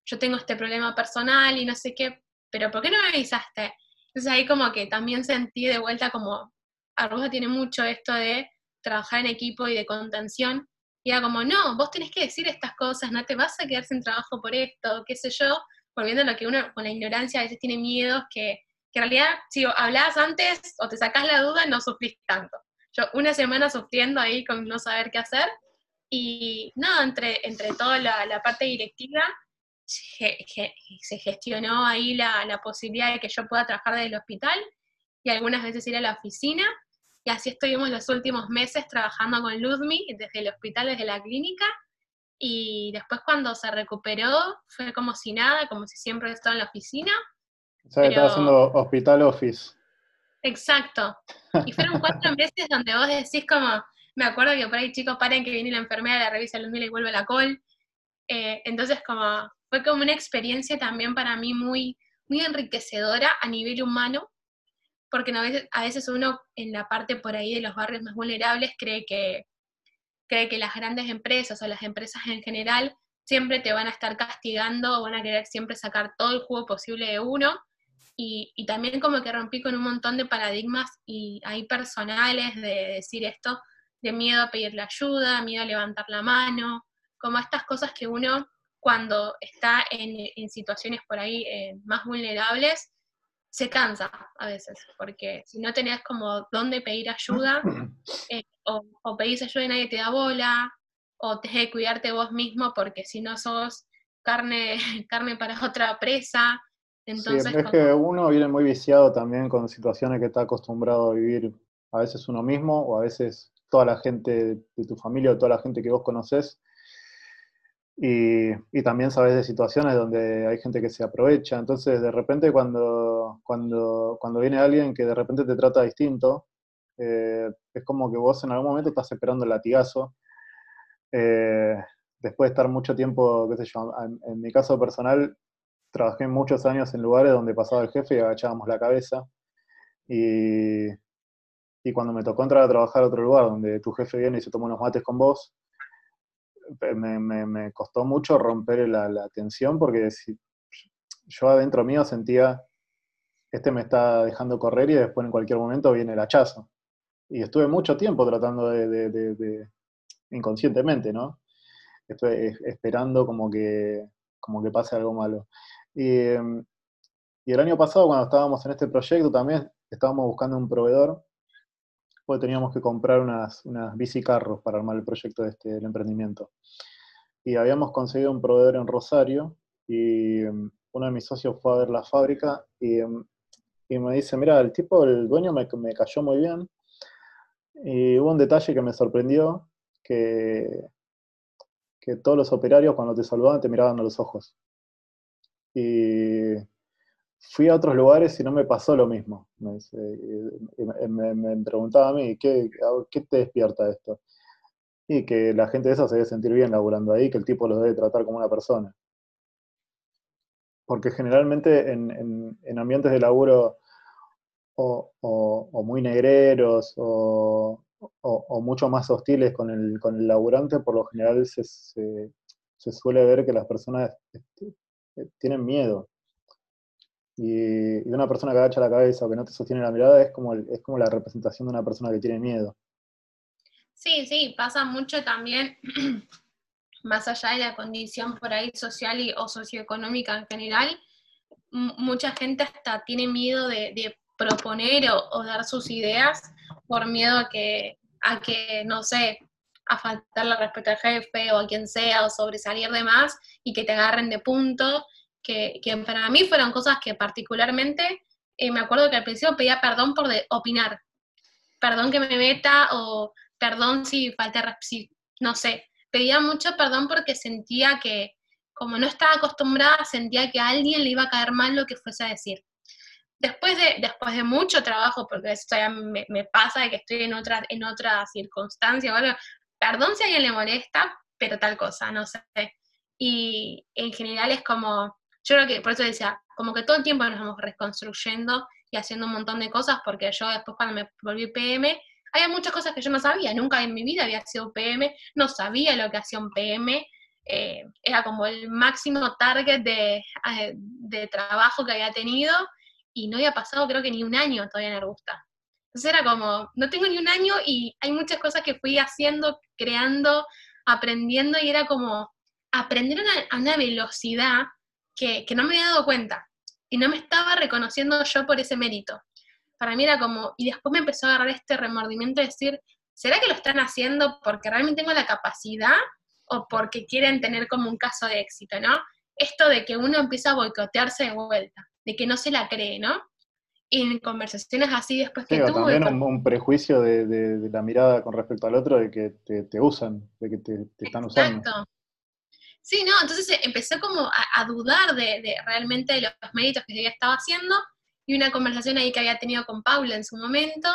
yo tengo este problema personal y no sé qué, pero ¿por qué no me avisaste? Entonces ahí como que también sentí de vuelta como, Arruja tiene mucho esto de trabajar en equipo y de contención, y era como, no, vos tenés que decir estas cosas, no te vas a quedar sin trabajo por esto, qué sé yo, volviendo a lo que uno con la ignorancia a veces tiene miedos que, que en realidad si hablabas antes o te sacás la duda no sufrís tanto. Yo una semana sufriendo ahí con no saber qué hacer, y nada, entre, entre toda la, la parte directiva, se gestionó ahí la, posibilidad de que yo pueda trabajar desde el hospital y algunas veces ir a la oficina. Y así estuvimos los últimos meses trabajando con Ludmi desde el hospital, desde la clínica. y después cuando se recuperó fue como si nada, como si siempre estaba en la oficina. O sea, estaba haciendo hospital office. Exacto. Y fueron cuatro meses donde vos decís como, me acuerdo que por ahí chicos paren que viene la enfermera, la revisa el y vuelve la col. Eh, entonces como, fue como una experiencia también para mí muy, muy enriquecedora a nivel humano, porque a veces, a veces uno en la parte por ahí de los barrios más vulnerables cree que, cree que las grandes empresas o las empresas en general siempre te van a estar castigando o van a querer siempre sacar todo el jugo posible de uno. Y, y también como que rompí con un montón de paradigmas y hay personales de decir esto, de miedo a pedirle ayuda, miedo a levantar la mano, como estas cosas que uno cuando está en, situaciones por ahí eh, más vulnerables, se cansa a veces, porque si no tenés como dónde pedir ayuda, eh, o, o, pedís ayuda y nadie te da bola, o tenés que cuidarte vos mismo porque si no sos carne, carne para otra presa. Entonces, es que uno viene muy viciado también con situaciones que está acostumbrado a vivir a veces uno mismo o a veces toda la gente de tu familia o toda la gente que vos conoces y, y, también sabes de situaciones donde hay gente que se aprovecha. Entonces, de repente, cuando, cuando, cuando viene alguien que de repente te trata distinto, eh, es como que vos en algún momento estás esperando el latigazo. Eh, después de estar mucho tiempo, qué sé yo, en, mi caso personal, trabajé muchos años en lugares donde pasaba el jefe y agachábamos la cabeza. Y, y cuando me tocó entrar a trabajar a otro lugar donde tu jefe viene y se toma unos mates con vos, me, costó mucho romper la, la tensión porque si, yo adentro mío sentía, este me está dejando correr y después en cualquier momento viene el hachazo. Y estuve mucho tiempo tratando de, inconscientemente, ¿no? Estoy esperando como que, como que pase algo malo. Y, el año pasado, cuando estábamos en este proyecto, también estábamos buscando un proveedor porque teníamos que comprar unas, unas bicicarros para armar el proyecto de este, emprendimiento. Y habíamos conseguido un proveedor en Rosario y um, uno de mis socios fue a ver la fábrica y, y me dice, mira, el tipo, el dueño me, me, cayó muy bien y hubo un detalle que me sorprendió, que, que todos los operarios cuando te saludaban te miraban a los ojos. Y fui a otros lugares y no me pasó lo mismo. Me, me, preguntaba a mí, ¿qué, ¿qué, te despierta esto? Y que la gente de esa se debe sentir bien laburando ahí, que el tipo los debe tratar como una persona. Porque generalmente en, en, ambientes de laburo o, o, muy negreros o, o, mucho más hostiles con el, con el laburante, por lo general se, se, suele ver que las personas tienen miedo y, una persona que agacha la cabeza o que no te sostiene la mirada es como, es como la representación de una persona que tiene miedo. Sí, sí, pasa mucho también, más allá de la condición por ahí social y, o socioeconómica en general, mucha gente hasta tiene miedo de, proponer o, dar sus ideas por miedo a que, a que, no sé, a faltarle respeto al jefe o a quien sea o sobresalir de más y que te agarren de punto que, para mí fueron cosas que particularmente eh, me acuerdo que al principio pedía perdón por opinar, perdón que me meta o perdón si falta, si, no sé, pedía mucho perdón porque sentía que como no estaba acostumbrada, sentía que a alguien le iba a caer mal lo que fuese a decir. Después de, después de mucho trabajo, porque esto ya me, pasa de que estoy en otra, en otra circunstancia, perdón si a alguien le molesta, pero tal cosa, no sé. Y en general es como, yo creo que, por eso decía, como que todo el tiempo nos vamos reconstruyendo y haciendo un montón de cosas, porque yo después cuando me volví PM, había muchas cosas que yo no sabía, nunca en mi vida había sido PM, no sabía lo que hacía un PM, eh, era como el máximo target de, eh, de, trabajo que había tenido y no había pasado creo que ni un año todavía en Arbusta. Entonces era como, no tengo ni un año y hay muchas cosas que fui haciendo, creando, aprendiendo y era como aprender a una velocidad que, no me había dado cuenta y no me estaba reconociendo yo por ese mérito. Para mí era como, y después me empezó a agarrar este remordimiento de decir, ¿será que lo están haciendo porque realmente tengo la capacidad o porque quieren tener como un caso de éxito, ¿no? Esto de que uno empieza a boicotearse de vuelta, de que no se la cree, ¿no? Y en conversaciones así después que tuve... También un, prejuicio de, la mirada con respecto al otro, de que te, usan, de que te, están usando. Sí, no, entonces empecé como a, dudar de, realmente de los méritos que ella estaba haciendo y una conversación ahí que había tenido con Paula en su momento,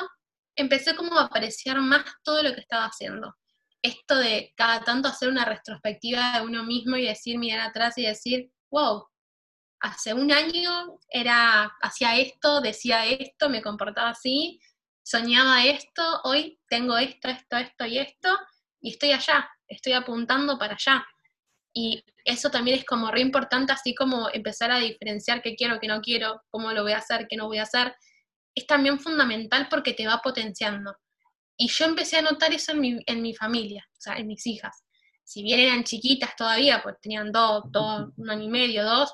empecé como a apreciar más todo lo que estaba haciendo. Esto de cada tanto hacer una retrospectiva de uno mismo y decir, mirar atrás y decir, wow, hace un año era, hacía esto, decía esto, me comportaba así, soñaba esto, hoy tengo esto, esto, esto y esto, y estoy allá, estoy apuntando para allá. Y eso también es como re importante, así como empezar a diferenciar qué quiero, qué no quiero, cómo lo voy a hacer, qué no voy a hacer. Es también fundamental porque te va potenciando. Y yo empecé a notar eso en mi, en mi familia, o sea, en mis hijas. Si bien eran chiquitas todavía, pues tenían dos, dos un año y medio, dos,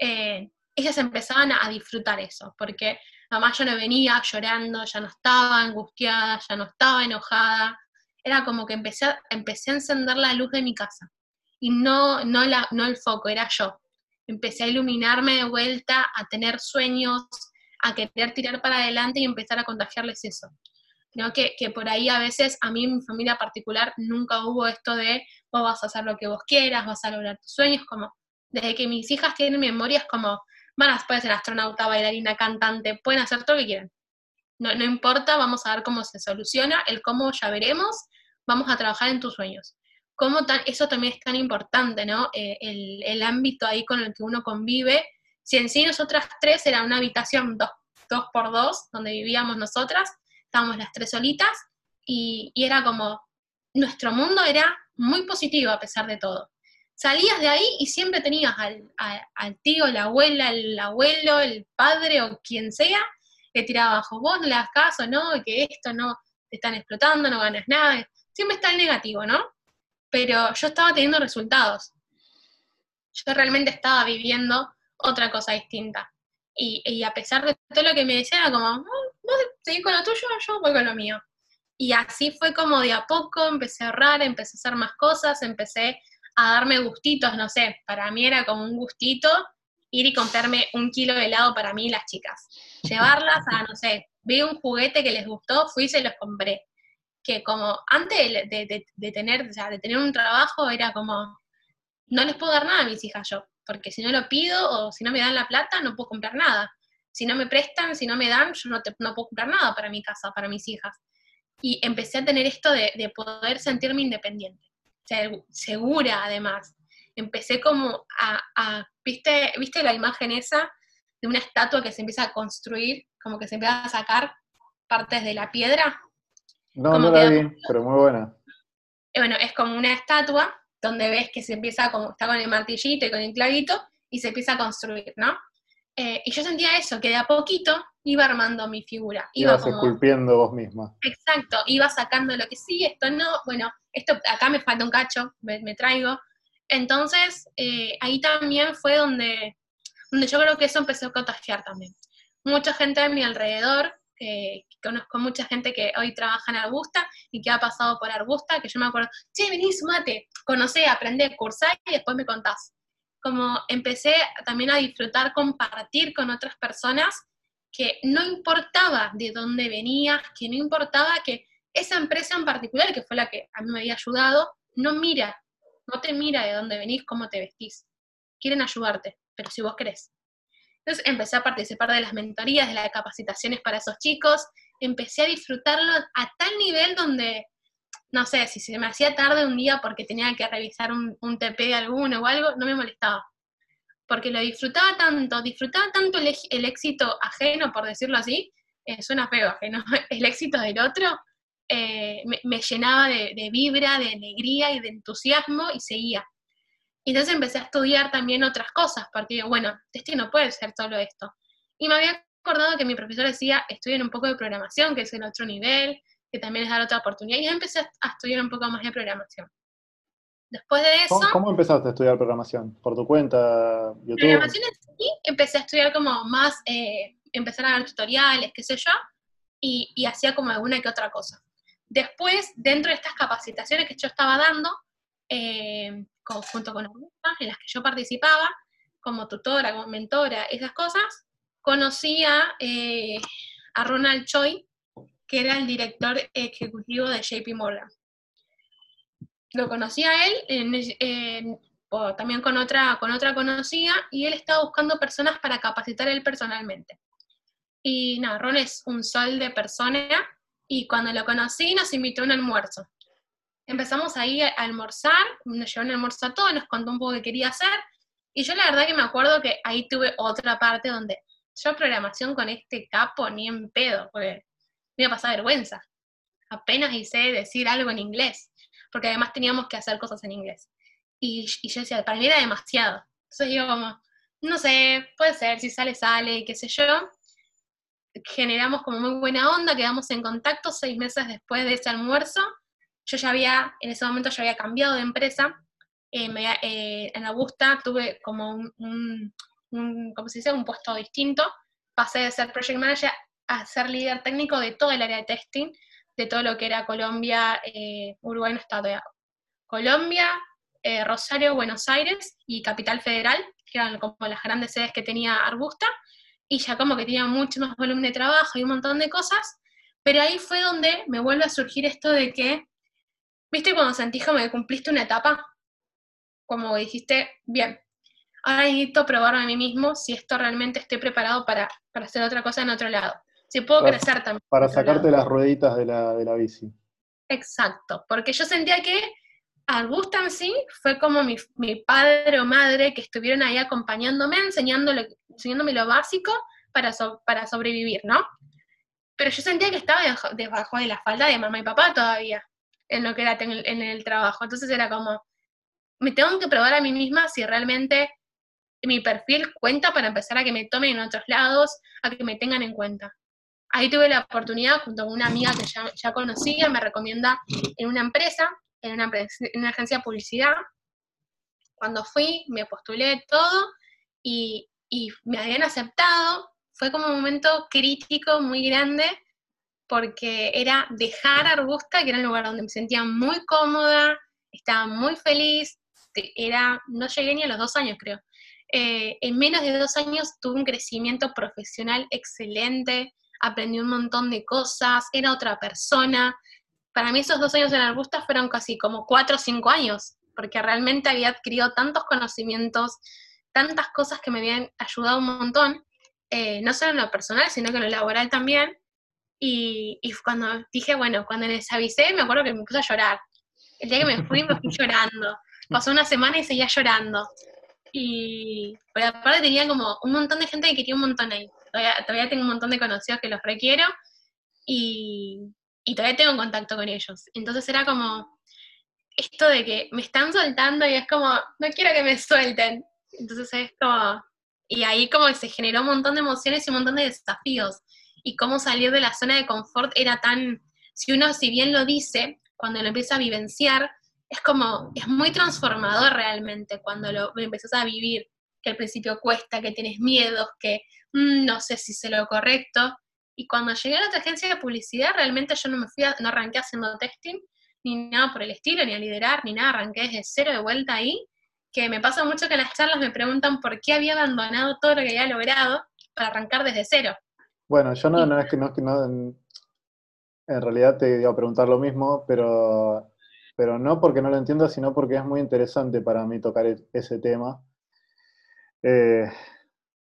eh, ellas empezaban a disfrutar eso, porque mamá ya no venía llorando, ya no estaba angustiada, ya no estaba enojada. Era como que empecé empecé a encender la luz de mi casa y no, no, la, no el foco, era yo. Empecé a iluminarme de vuelta, a tener sueños, a querer tirar para adelante y empezar a contagiarles eso. ¿no? Que, que, por ahí a veces, a mí en mi familia particular, nunca hubo esto de vos vas a hacer lo que vos quieras, vas a lograr tus sueños, como desde que mis hijas tienen memorias como, van a pueden ser astronauta, bailarina, cantante, pueden hacer todo lo que quieran. No, no importa, vamos a ver cómo se soluciona, el cómo ya veremos, vamos a trabajar en tus sueños cómo eso también es tan importante, ¿no? Eh, el, ámbito ahí con el que uno convive. Si en sí nosotras tres era una habitación dos, por dos, donde vivíamos nosotras, estábamos las tres solitas, y, era como, nuestro mundo era muy positivo a pesar de todo. Salías de ahí y siempre tenías al, al tío, la abuela, el abuelo, el padre o quien sea, que tiraba abajo, vos no le das caso, ¿no? Que esto no, te están explotando, no ganas nada. Siempre está el negativo, ¿no? pero yo estaba teniendo resultados. Yo realmente estaba viviendo otra cosa distinta. Y, a pesar de todo lo que me decían, como, ah, vos seguís con lo tuyo, yo voy con lo mío. Y así fue como de a poco empecé a ahorrar, empecé a hacer más cosas, empecé a darme gustitos, no sé, para mí era como un gustito ir y comprarme un kilo de helado para mí y las chicas. Llevarlas a, no sé, vi un juguete que les gustó, fui y se los compré que como antes de, tener, de tener un trabajo era como, no les puedo dar nada a mis hijas yo, porque si no lo pido o si no me dan la plata no puedo comprar nada. Si no me prestan, si no me dan, yo no, no puedo comprar nada para mi casa, para mis hijas. Y empecé a tener esto de, poder sentirme independiente, segura además. Empecé como a, ¿viste, ¿viste la imagen esa de una estatua que se empieza a construir, como que se empieza a sacar partes de la piedra? No, no la vi, pero muy buena. Eh, bueno, es como una estatua donde ves que se empieza como, está con el martillito y con el clavito y se empieza a construir, ¿no? Eh, y yo sentía eso, que de a poquito iba armando mi figura. Iba Ibas esculpiendo vos misma. Exacto, iba sacando lo que sí, esto no, bueno, esto acá me falta un cacho, me, traigo. Entonces, eh, ahí también fue donde, donde yo creo que eso empezó a contagiar también. Mucha gente a mi alrededor eh, conozco mucha gente que hoy trabaja en Arbusta y que ha pasado por Arbusta, que yo me acuerdo, che, vení, sumate, conocé, aprendé, cursé y después me contás. Como empecé también a disfrutar, compartir con otras personas que no importaba de dónde venías, que no importaba que esa empresa en particular, que fue la que a mí me había ayudado, no mira, no te mira de dónde venís, cómo te vestís. Quieren ayudarte, pero si vos querés. Entonces empecé a participar de las mentorías, de las capacitaciones para esos chicos, empecé a disfrutarlo a tal nivel donde, no sé, si se me hacía tarde un día porque tenía que revisar un, TP de alguno o algo, no me molestaba. Porque lo disfrutaba tanto, disfrutaba tanto el, éxito ajeno, por decirlo así, eh, suena feo ajeno, el éxito del otro, eh, me, llenaba de, de vibra, de alegría y de entusiasmo y seguía. Y entonces empecé a estudiar también otras cosas, porque digo, bueno, este no puede ser solo esto. Y me había acordado que mi profesor decía, estudien un poco de programación, que es el otro nivel, que también es dar otra oportunidad. Y yo empecé a estudiar un poco más de programación. Después de eso... ¿Cómo, empezaste a estudiar programación? ¿Por tu cuenta, YouTube? Programación sí, empecé a estudiar como más, eh, empezar a ver tutoriales, qué sé yo, y, y hacía como alguna que otra cosa. Después, dentro de estas capacitaciones que yo estaba dando, eh, junto con algunas en las que yo participaba, como tutora, como mentora, esas cosas, conocí a, eh, Ronald Choi, que era el director ejecutivo de JP Morgan. Lo conocí a él, también con otra, con otra conocida, y él estaba buscando personas para capacitar él personalmente. Y nada, Ron es un sol de persona, y cuando lo conocí nos invitó a un almuerzo. Empezamos ahí a almorzar, nos llevó un almuerzo a todos, nos contó un poco qué quería hacer, y yo la verdad que me acuerdo que ahí tuve otra parte donde yo programación con este capo ni en pedo, porque me iba a pasar vergüenza. Apenas hice decir algo en inglés, porque además teníamos que hacer cosas en inglés. Y, yo decía, para mí era demasiado. Entonces yo como, no sé, puede ser, si sale, sale, qué sé yo. Generamos como muy buena onda, quedamos en contacto seis meses después de ese almuerzo. Yo ya había, en ese momento ya había cambiado de empresa. Eh, eh, en Augusta tuve como un, un, ¿cómo se dice? un puesto distinto. Pasé de ser project manager a ser líder técnico de todo el área de testing, de todo lo que era Colombia, eh, Uruguay no está Colombia, eh, Rosario, Buenos Aires y Capital Federal, que eran como las grandes sedes que tenía Arbusta, y ya como que tenía mucho más volumen de trabajo y un montón de cosas, pero ahí fue donde me vuelve a surgir esto de que, ¿viste cuando sentís como que cumpliste una etapa? Como dijiste, bien, ahora necesito probarme a mí mismo si esto realmente estoy preparado para, hacer otra cosa en otro lado. Si puedo crecer también. Para sacarte las rueditas de la, de la bici. Exacto, porque yo sentía que Augusta en sí fue como mi, padre o madre que estuvieron ahí acompañándome, enseñándome, enseñándome lo básico para, para sobrevivir, ¿no? Pero yo sentía que estaba debajo, de la falda de mamá y papá todavía, en lo que era en el trabajo. Entonces era como, me tengo que probar a mí misma si realmente mi perfil cuenta para empezar a que me tomen en otros lados, a que me tengan en cuenta. Ahí tuve la oportunidad, junto con una amiga que ya, conocía, me recomienda en una empresa, en una, en una agencia de publicidad. Cuando fui, me postulé todo y, y me habían aceptado. Fue como un momento crítico muy grande porque era dejar Arbusta, que era un lugar donde me sentía muy cómoda, estaba muy feliz, era, no llegué ni a los dos años creo, eh, en menos de dos años tuve un crecimiento profesional excelente, aprendí un montón de cosas, era otra persona. Para mí esos dos años en Arbusta fueron casi como cuatro o cinco años, porque realmente había adquirido tantos conocimientos, tantas cosas que me habían ayudado un montón, eh, no solo en lo personal, sino que en lo laboral también. Y, cuando dije, bueno, cuando les avisé, me acuerdo que me puse a llorar. El día que me fui, me fui llorando. Pasó una semana y seguía llorando. Y pero aparte tenía como un montón de gente que quería un montón ahí. Todavía, tengo un montón de conocidos que los requiero y, y todavía tengo contacto con ellos. Entonces era como esto de que me están soltando y es como, no quiero que me suelten. Entonces es como, y ahí como se generó un montón de emociones y un montón de desafíos. Y cómo salir de la zona de confort era tan, si uno si bien lo dice, cuando lo empieza a vivenciar, es como, es muy transformador realmente cuando lo, empezás a vivir, que al principio cuesta, que tienes miedos, que mm, no sé si sé lo correcto. Y cuando llegué a otra agencia de publicidad, realmente yo no me fui, no arranqué haciendo testing, ni nada por el estilo, ni a liderar, ni nada, arranqué desde cero de vuelta ahí, que me pasa mucho que en las charlas me preguntan por qué había abandonado todo lo que había logrado para arrancar desde cero. Bueno, yo no, no es que no, es que no en, realidad te iba a preguntar lo mismo, pero pero no porque no lo entiendo, sino porque es muy interesante para mí tocar e-, ese tema. Eh,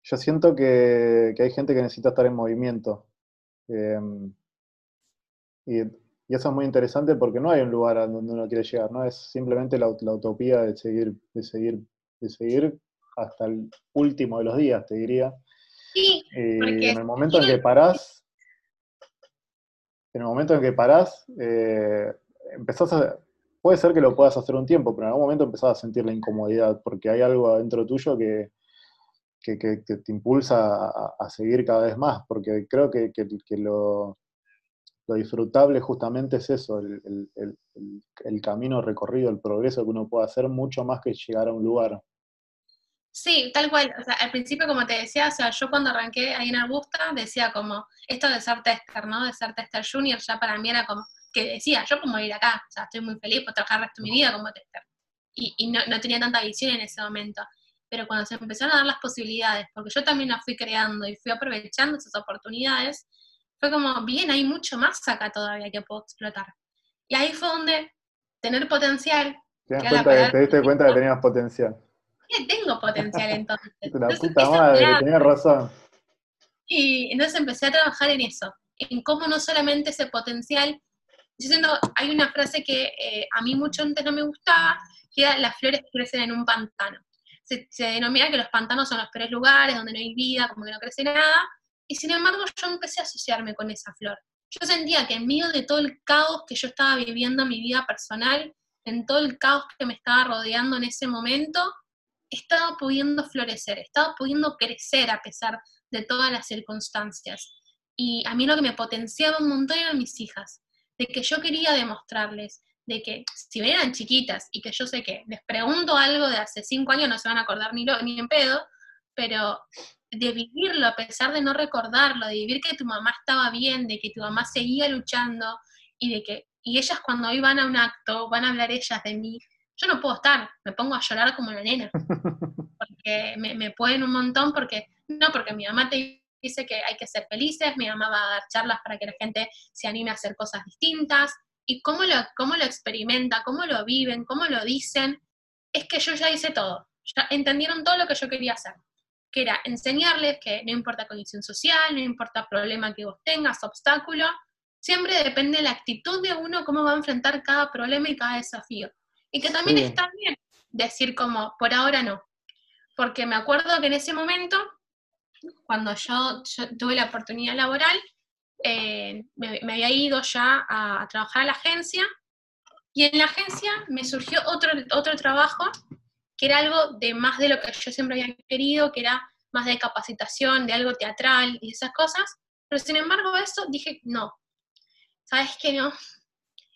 yo siento que, hay gente que necesita estar en movimiento. Em, y, eso es muy interesante porque no hay un lugar a donde uno quiere llegar, ¿no? Es simplemente la, utopía de seguir, de seguir, de seguir hasta el último de los días, te diría. Sí, y en el momento en que parás, en el momento en que parás, eh, empezás a, puede ser que lo puedas hacer un tiempo, pero en algún momento empezás a sentir la incomodidad, porque hay algo adentro tuyo que, que, te impulsa a, seguir cada vez más, porque creo que, lo, disfrutable justamente es eso, el, el, camino recorrido, el progreso que uno puede hacer mucho más que llegar a un lugar. Sí, tal cual. O sea, al principio, como te decía, o sea, yo cuando arranqué ahí en Arbusta, decía como, esto de ser tester, ¿no? De ser tester junior, ya para mí era como, que decía, yo como ir acá, o sea, estoy muy feliz por trabajar el resto de mi vida como tester. Y, no, tenía tanta visión en ese momento. Pero cuando se empezaron a dar las posibilidades, porque yo también las fui creando y fui aprovechando esas oportunidades, fue como, bien, hay mucho más acá todavía que puedo explotar. Y ahí fue donde tener potencial ¿Te, te diste cuenta que tenías potencial? tengo potencial entonces. La puta madre, tenías razón. Y entonces empecé a trabajar en eso, en cómo no solamente ese potencial, diciendo, hay una frase que eh, a mí mucho antes no me gustaba, que era las flores crecen en un pantano. Se, denomina que los pantanos son los peores lugares, donde no hay vida, como que no crece nada, y sin embargo yo empecé a asociarme con esa flor. Yo sentía que en medio de todo el caos que yo estaba viviendo en mi vida personal, en todo el caos que me estaba rodeando en ese momento, estaba pudiendo florecer, estaba pudiendo crecer a pesar de todas las circunstancias. Y a mí lo que me potenciaba un montón eran mis hijas, de que yo quería demostrarles, de que si eran chiquitas y que yo sé que les pregunto algo de hace cinco años, no se van a acordar ni, lo, ni en pedo, pero de vivirlo a pesar de no recordarlo, de vivir que tu mamá estaba bien, de que tu mamá seguía luchando y de que y ellas cuando hoy van a un acto van a hablar ellas de mí, yo no puedo estar, me pongo a llorar como una nena, porque me, me pueden un montón, porque no, porque mi mamá te dice que hay que ser felices, mi mamá va a dar charlas para que la gente se anime a hacer cosas distintas, y cómo lo, cómo lo experimenta, cómo lo viven, cómo lo dicen, es que yo ya hice todo, ya entendieron todo lo que yo quería hacer, que era enseñarles que no importa condición social, no importa problema que vos tengas, obstáculo, siempre depende de la actitud de uno, cómo va a enfrentar cada problema y cada desafío. Y que también está bien decir como, por ahora no. Porque me acuerdo que en ese momento, cuando yo, tuve la oportunidad laboral, eh, me, había ido ya a, trabajar a la agencia y en la agencia me surgió otro, otro trabajo que era algo de más de lo que yo siempre había querido, que era más de capacitación, de algo teatral y esas cosas. Pero sin embargo, eso dije, no, ¿sabes qué no?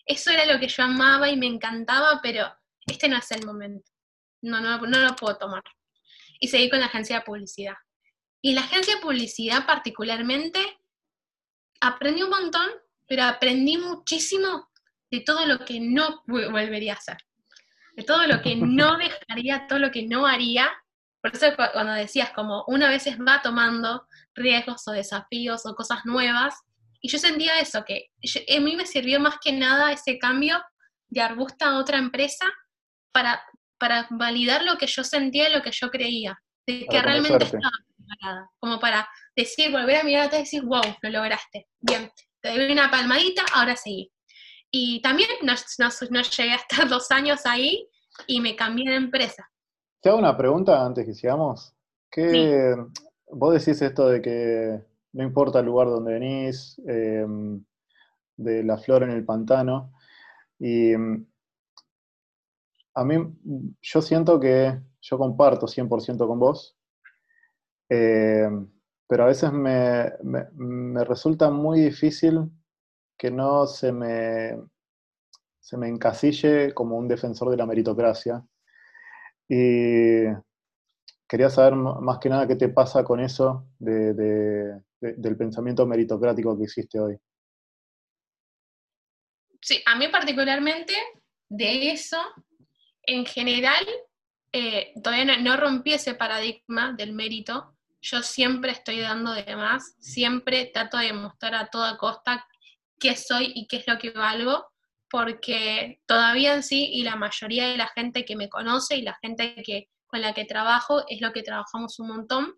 eso era lo que yo amaba y me encantaba, pero este no es el momento. No, no, no lo puedo tomar. Y seguí con la agencia de publicidad. Y la agencia de publicidad particularmente, aprendí un montón, pero aprendí muchísimo de todo lo que no volvería a hacer. De todo lo que no dejaría, todo lo que no haría. Por eso cuando decías como una vez va tomando riesgos o desafíos o cosas nuevas, y yo sentía eso, que a mí me sirvió más que nada ese cambio de Arbusta a otra empresa para, para validar lo que yo sentía y lo que yo creía, de que realmente estaba preparada, como para decir, volver a mirar atrás y decir, wow, lo lograste, bien, te doy una palmadita, ahora seguí. Y también no, no, llegué a estar dos años ahí y me cambié de empresa. Te hago una pregunta antes que sigamos. ¿Qué, Vos decís esto de que no importa el lugar donde venís, em, de la flor en el pantano. Y em, a mí, yo siento que yo comparto 100% con vos, em, pero a veces me, resulta muy difícil que no se me, se me encasille como un defensor de la meritocracia. Y quería saber más que nada qué te pasa con eso de, del pensamiento meritocrático que existe hoy. Sí, a mí particularmente de eso, en general, eh, todavía no, rompí ese paradigma del mérito. Yo siempre estoy dando de más, siempre trato de demostrar a toda costa qué soy y qué es lo que valgo, porque todavía en sí, y la mayoría de la gente que me conoce y la gente que, con la que trabajo, es lo que trabajamos un montón,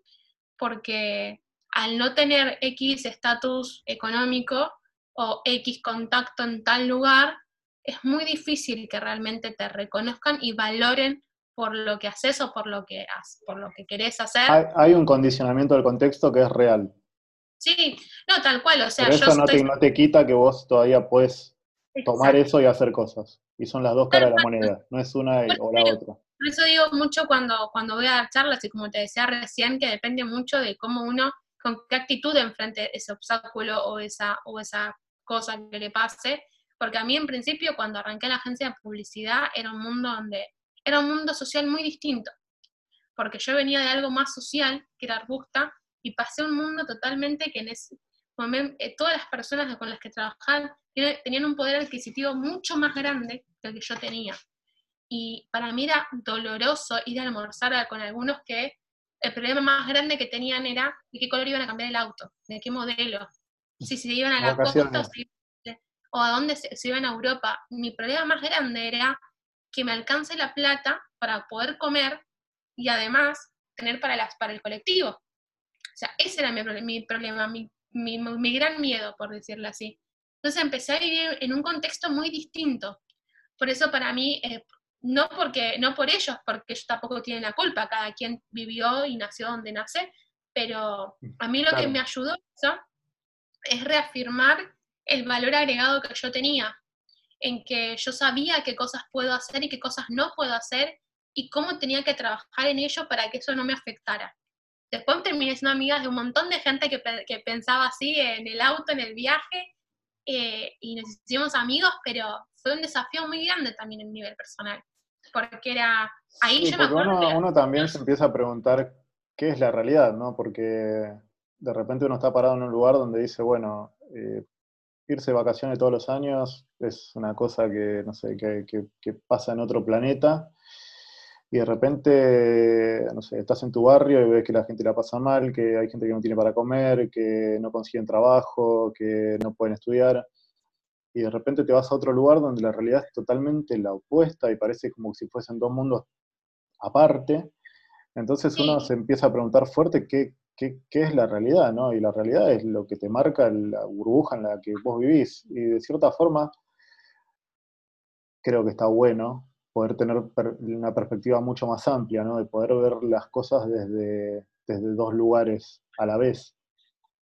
porque al no tener X estatus económico o X contacto en tal lugar, es muy difícil que realmente te reconozcan y valoren por lo que haces o por lo que, por lo que querés hacer. Hay, un condicionamiento del contexto que es real. Sí, no, tal cual, o sea, Pero eso no, te, no te quita que vos todavía puedes tomar eso y hacer cosas. Y son las dos caras de la moneda, no es una o la otra. Por eso digo mucho cuando, cuando voy a dar charlas y como te decía recién, que depende mucho de cómo uno con qué actitud enfrente ese obstáculo o esa, o esa cosa que le pase, porque a mí en principio cuando arranqué la agencia de publicidad era un mundo donde era un mundo social muy distinto, porque yo venía de algo más social, que era arbusta, y pasé a un mundo totalmente que en ese momento eh, todas las personas con las que trabajaban tenían un poder adquisitivo mucho más grande que el que yo tenía. Y para mí era doloroso ir a almorzar con algunos que el problema más grande que tenían era de qué color iban a cambiar el auto, de qué modelo, si se iban a la costa o, a dónde se, iban a Europa. Mi problema más grande era que me alcance la plata para poder comer y además tener para, las, para el colectivo. O sea, ese era mi, mi problema, mi, mi, mi, gran miedo, por decirlo así. Entonces empecé a vivir en un contexto muy distinto. Por eso para mí, eh, no, porque, no por ellos, porque ellos tampoco tienen la culpa, cada quien vivió y nació donde nace, pero a mí lo que me ayudó eso es reafirmar el valor agregado que yo tenía, en que yo sabía qué cosas puedo hacer y qué cosas no puedo hacer y cómo tenía que trabajar en ello para que eso no me afectara. Después terminé siendo amigas de un montón de gente que, que pensaba así en el auto, en el viaje, eh, y nos hicimos amigos, pero fue un desafío muy grande también en nivel personal, porque era, ahí yo me acuerdo uno, uno también se empieza a preguntar qué es la realidad, ¿no? Porque de repente uno está parado en un lugar donde dice, bueno, eh, irse de vacaciones todos los años es una cosa que, no sé, que, que, pasa en otro planeta, y de repente, no sé, estás en tu barrio y ves que la gente la pasa mal, que hay gente que no tiene para comer, que no consiguen trabajo, que no pueden estudiar, y de repente te vas a otro lugar donde la realidad es totalmente la opuesta y parece como si fuesen dos mundos aparte, entonces uno se empieza a preguntar fuerte qué, qué, qué, es la realidad, ¿no? Y la realidad es lo que te marca la burbuja en la que vos vivís. Y de cierta forma, creo que está bueno poder tener una perspectiva mucho más amplia, ¿no? De poder ver las cosas desde, desde dos lugares a la vez,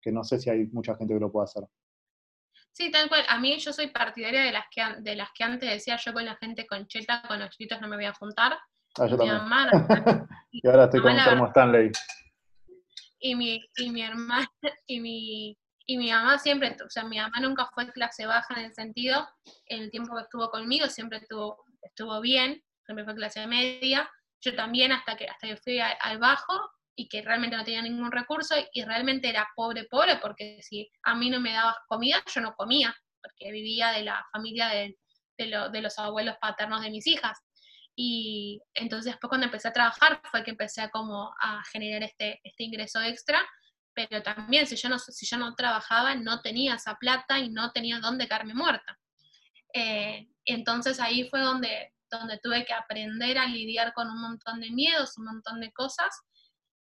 que no sé si hay mucha gente que lo pueda hacer. Sí, tal cual. A mí yo soy partidaria de las que, de las que antes decía yo con la gente con cheta, con los chitos no me voy a juntar. Ah, yo también. y ahora estoy con Termo Stanley. Y mi, y mi hermana, y mi, y mi mamá siempre, o sea, mi mamá nunca fue clase baja en el sentido, en el tiempo que estuvo conmigo siempre estuvo estuvo bien, siempre fue clase media, yo también hasta que, hasta que fui al bajo y que realmente no tenía ningún recurso y realmente era pobre, pobre, porque si a mí no me dabas comida, yo no comía, porque vivía de la familia de, de, los abuelos paternos de mis hijas. Y entonces después cuando empecé a trabajar fue que empecé a como a generar este, este ingreso extra, pero también si yo, no, si yo no trabajaba no tenía esa plata y no tenía dónde quedarme muerta. Eh, entonces ahí fue donde, donde tuve que aprender a lidiar con un montón de miedos, un montón de cosas.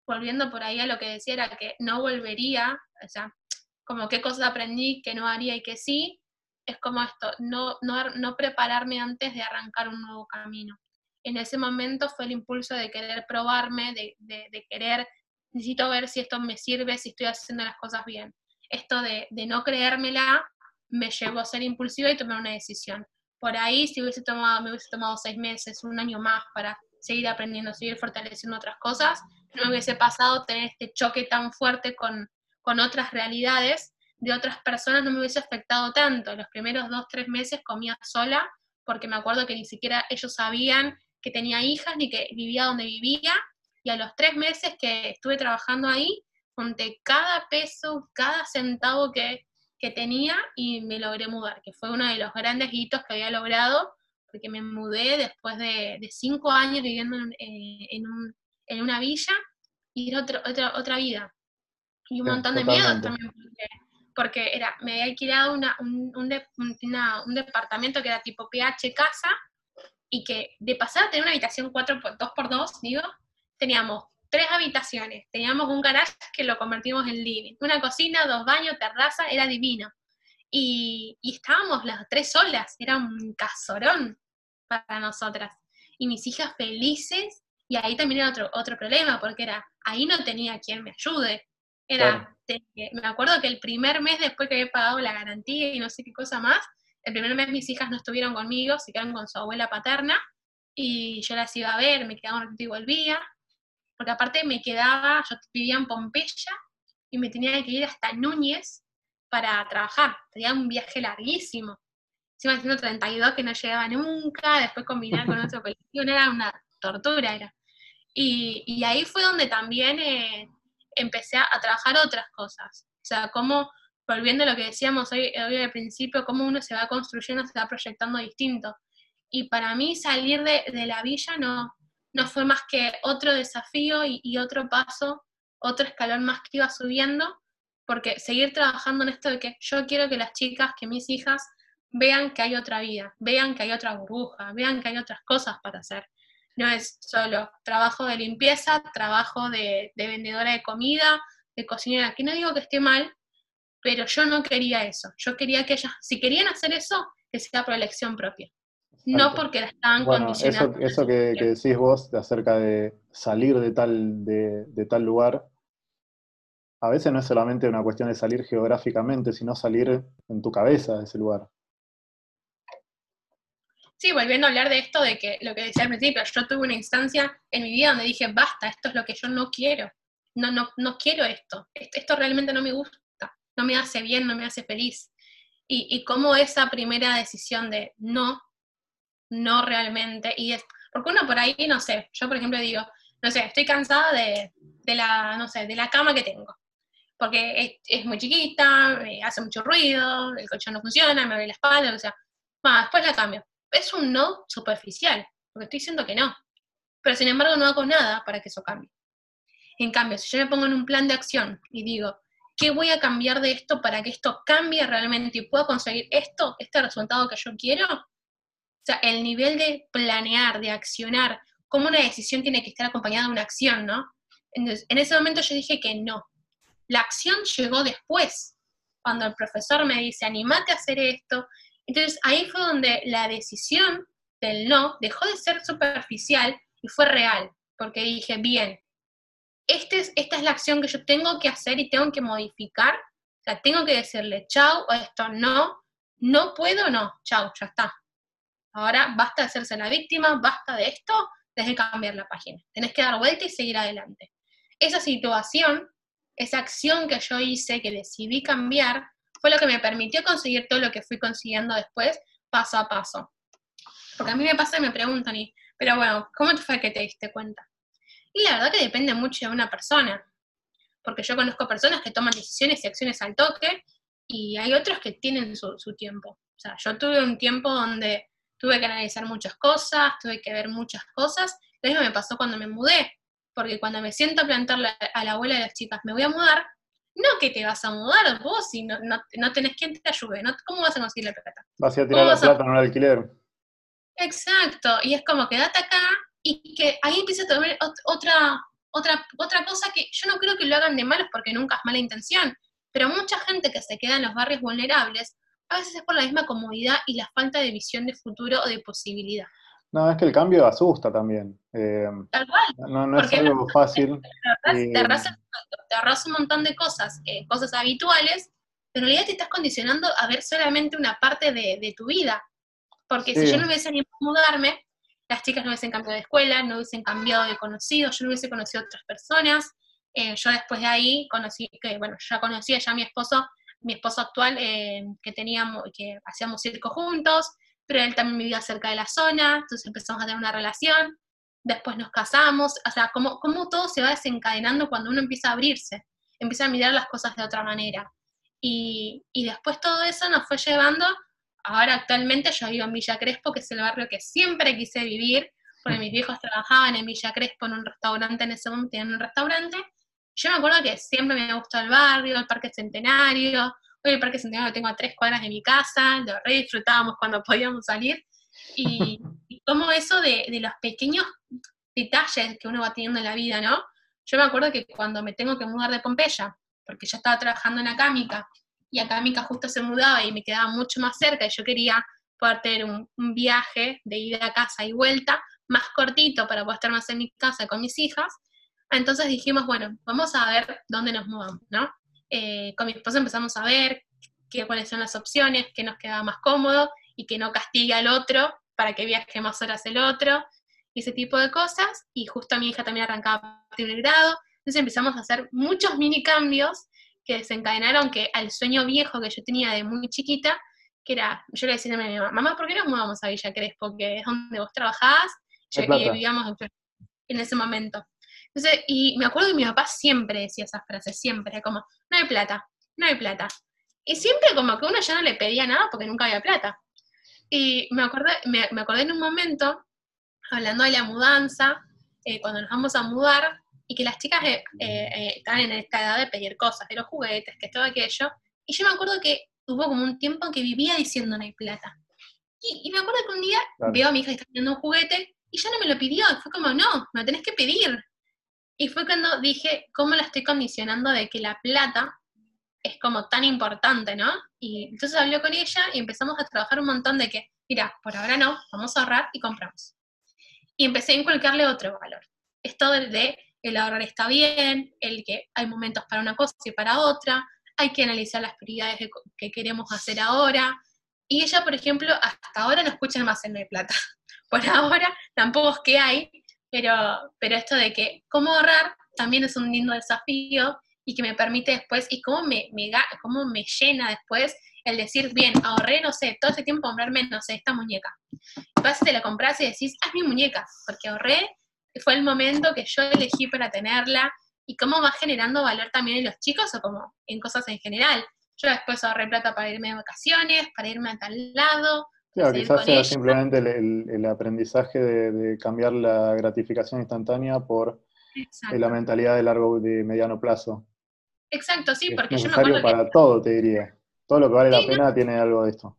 Volviendo por ahí a lo que decía, era que no volvería, o sea, como qué cosas aprendí que no haría y que sí, es como esto, no, no, no prepararme antes de arrancar un nuevo camino. En ese momento fue el impulso de querer probarme, de, de, de querer, necesito ver si esto me sirve, si estoy haciendo las cosas bien. Esto de, de no creérmela me llevó a ser impulsiva y tomar una decisión. Por ahí, si hubiese tomado, me hubiese tomado seis meses, un año más para seguir aprendiendo, seguir fortaleciendo otras cosas, no me hubiese pasado tener este choque tan fuerte con, con otras realidades de otras personas, no me hubiese afectado tanto. Los primeros dos, tres meses comía sola, porque me acuerdo que ni siquiera ellos sabían que tenía hijas ni que vivía donde vivía, y a los tres meses que estuve trabajando ahí, junté cada peso, cada centavo que que tenía y me logré mudar, que fue uno de los grandes hitos que había logrado, porque me mudé después de, cinco años viviendo en, eh, en, una villa y era otra, otra vida. Y un montón de miedos también, porque, era, me había alquilado una, un, un, departamento que era tipo PH casa y que de pasar a tener una habitación 4 por, 2 por 2 digo, teníamos tres habitaciones, teníamos un garage que lo convertimos en living, una cocina, dos baños, terraza, era divino. Y, estábamos las tres solas, era un casorón para nosotras. Y mis hijas felices, y ahí también era otro, otro problema, porque era, ahí no tenía quien me ayude. Era, me acuerdo que el primer mes después que había pagado la garantía y no sé qué cosa más, el primer mes mis hijas no estuvieron conmigo, se quedaron con su abuela paterna, y yo las iba a ver, me quedaba un ratito y volvía, porque aparte me quedaba, yo vivía en Pompeya y me tenía que ir hasta Núñez para trabajar, tenía un viaje larguísimo. Encima haciendo 32 que no llegaba nunca, después combinar con otro colectivo, era una tortura era. Y, y ahí fue donde también eh, empecé a, trabajar otras cosas. O sea, cómo, volviendo a lo que decíamos hoy, hoy al principio, cómo uno se va construyendo, se va proyectando distinto. Y para mí salir de, de la villa no, no fue más que otro desafío y, otro paso, otro escalón más que iba subiendo, porque seguir trabajando en esto de que yo quiero que las chicas, que mis hijas vean que hay otra vida, vean que hay otra burbuja, vean que hay otras cosas para hacer. No es solo trabajo de limpieza, trabajo de, vendedora de comida, de cocinera, que no digo que esté mal, pero yo no quería eso. Yo quería que ellas, si querían hacer eso, que sea por elección propia. No porque la estaban bueno, condicionando. Eso, eso que, decís vos acerca de salir de tal, de tal lugar, a veces no es solamente una cuestión de salir geográficamente, sino salir en tu cabeza de ese lugar. Sí, volviendo a hablar de esto, de que lo que decía al principio, yo tuve una instancia en mi vida donde dije, basta, esto es lo que yo no quiero. No, no, no quiero esto. Esto realmente no me gusta. No me hace bien, no me hace feliz. Y, y cómo esa primera decisión de no, no realmente, y es, porque uno por ahí, no sé, yo por ejemplo digo, no sé, estoy cansada de, la, no sé, de la cama que tengo porque es, muy chiquita, hace mucho ruido, el colchón no funciona, me duele la espalda, o sea, después la cambio. Es un no superficial, porque estoy diciendo que no. Pero sin embargo no hago nada para que eso cambie. En cambio, si yo me pongo en un plan de acción y digo, ¿qué voy a cambiar de esto para que esto cambie realmente y pueda conseguir esto, este resultado que yo quiero? O sea, el nivel de planear, de accionar, como una decisión tiene que estar acompañada de una acción, ¿no? Entonces, en ese momento yo dije que no, la acción llegó después, cuando el profesor me dice, animate a hacer esto. Entonces ahí fue donde la decisión del no dejó de ser superficial y fue real, porque dije, bien, este es, esta es la acción que yo tengo que hacer y tengo que modificar. O sea, tengo que decirle chau o esto no, no puedo, no, chau, ya está. Ahora basta de hacerse la víctima, basta de esto, tenés que cambiar la página. Tenés que dar vuelta y seguir adelante. Esa situación esa acción que yo hice, que decidí cambiar, fue lo que me permitió conseguir todo lo que fui consiguiendo después, paso a paso. Porque a mí me pasa y me preguntan, y, pero bueno, ¿cómo fue que te diste cuenta? Y la verdad que depende mucho de una persona, porque yo conozco personas que toman decisiones y acciones al toque, y hay otros que tienen su, su tiempo. O sea, yo tuve un tiempo donde tuve que analizar muchas cosas, tuve que ver muchas cosas, lo mismo me pasó cuando me mudé porque cuando me siento a plantarle a la abuela de las chicas, me voy a mudar, no que te vas a mudar vos si no, no, tenés quien te ayude, ¿cómo vas a conseguir la plata? Vas a tirar la plata en un alquiler. Exacto, y es como quédate acá y que ahí empieza a tomar otra, otra, otra cosa que yo no creo que lo hagan de malos porque nunca es mala intención, pero mucha gente que se queda en los barrios vulnerables a veces es por la misma comodidad y la falta de visión de futuro o de posibilidad. No, es que el cambio asusta también. Eh, Tal cual. No, es algo fácil. Te arrasa, un montón de cosas, eh, cosas habituales, pero en realidad te estás condicionando a ver solamente una parte de, tu vida. Porque si yo no hubiese animado a mudarme, las chicas no hubiesen cambiado de escuela, no hubiesen cambiado de conocido, yo no hubiese conocido otras personas. Eh, yo después de ahí conocí, que bueno, ya conocía ya a mi esposo, mi esposo actual, que teníamos, que hacíamos circo juntos, pero él también vivía cerca de la zona, entonces empezamos a tener una relación, después nos casamos, o sea, como, como todo se va desencadenando cuando uno empieza a abrirse, empieza a mirar las cosas de otra manera. Y, y después todo eso nos fue llevando, ahora actualmente yo vivo en Villa Crespo, que es el barrio que siempre quise vivir, porque mis viejos trabajaban en Villa Crespo en un restaurante, en ese momento tenían un restaurante, yo me acuerdo que siempre me gustó el barrio, el Parque Centenario, Hoy el Parque Centenario lo tengo a tres cuadras de mi casa, lo disfrutábamos cuando podíamos salir. Y, como eso de, los pequeños detalles que uno va teniendo en la vida, ¿no? Yo me acuerdo que cuando me tengo que mudar de Pompeya, porque yo estaba trabajando en Acámica, y Acámica justo se mudaba y me quedaba mucho más cerca, y yo quería poder tener un, viaje de ida a casa y vuelta más cortito para poder estar más en mi casa con mis hijas. Entonces dijimos, bueno, vamos a ver dónde nos mudamos, ¿no? Eh, con mi esposo empezamos a ver qué, cuáles son las opciones, qué nos quedaba más cómodo y que no castigue al otro para que viaje más horas el otro, y ese tipo de cosas. Y justo mi hija también arrancaba a primer grado, entonces empezamos a hacer muchos mini cambios que desencadenaron que al sueño viejo que yo tenía de muy chiquita, que era, yo le decía a mi mamá, mamá, ¿por qué nos mudamos a Villa Crespo? Que es donde vos trabajás, ya que vivíamos en ese momento. Entonces, y me acuerdo que mi papá siempre decía esas frases, siempre, como, no hay plata, no hay plata. Y siempre como que uno ya no le pedía nada porque nunca había plata. Y me acordé, me, acordé en un momento, hablando de la mudanza, eh, cuando nos vamos a mudar, y que las chicas eh, eh, estaban en esta edad de pedir cosas, de los juguetes, que todo aquello. Y yo me acuerdo que hubo como un tiempo en que vivía diciendo no hay plata. Y, me acuerdo que un día veo a mi hija que está pidiendo un juguete y ya no me lo pidió. fue como, no, me lo tenés que pedir. Y fue cuando dije, ¿cómo la estoy condicionando de que la plata es como tan importante, ¿no? Y entonces hablé con ella y empezamos a trabajar un montón de que, mira, por ahora no, vamos a ahorrar y compramos. Y empecé a inculcarle otro valor. Esto de el ahorrar está bien, el que hay momentos para una cosa y para otra, hay que analizar las prioridades que queremos hacer ahora. Y ella, por ejemplo, hasta ahora no escucha en de plata. Por ahora tampoco es que hay, pero, pero esto de que cómo ahorrar también es un lindo desafío y que me permite después, y cómo me, cómo me llena después el decir, bien, ahorré, no sé, todo este tiempo comprarme, no sé, esta muñeca. Vas te la compras y decís, ah, es mi muñeca, porque ahorré, fue el momento que yo elegí para tenerla, y cómo va generando valor también en los chicos o como en cosas en general. Yo después ahorré plata para irme de vacaciones, para irme a tal lado. Claro, quizás sea simplemente el, aprendizaje de, cambiar la gratificación instantánea por la mentalidad de largo, de mediano plazo. Exacto, sí, porque yo me acuerdo para todo, te diría. Todo lo que vale la pena tiene algo de esto.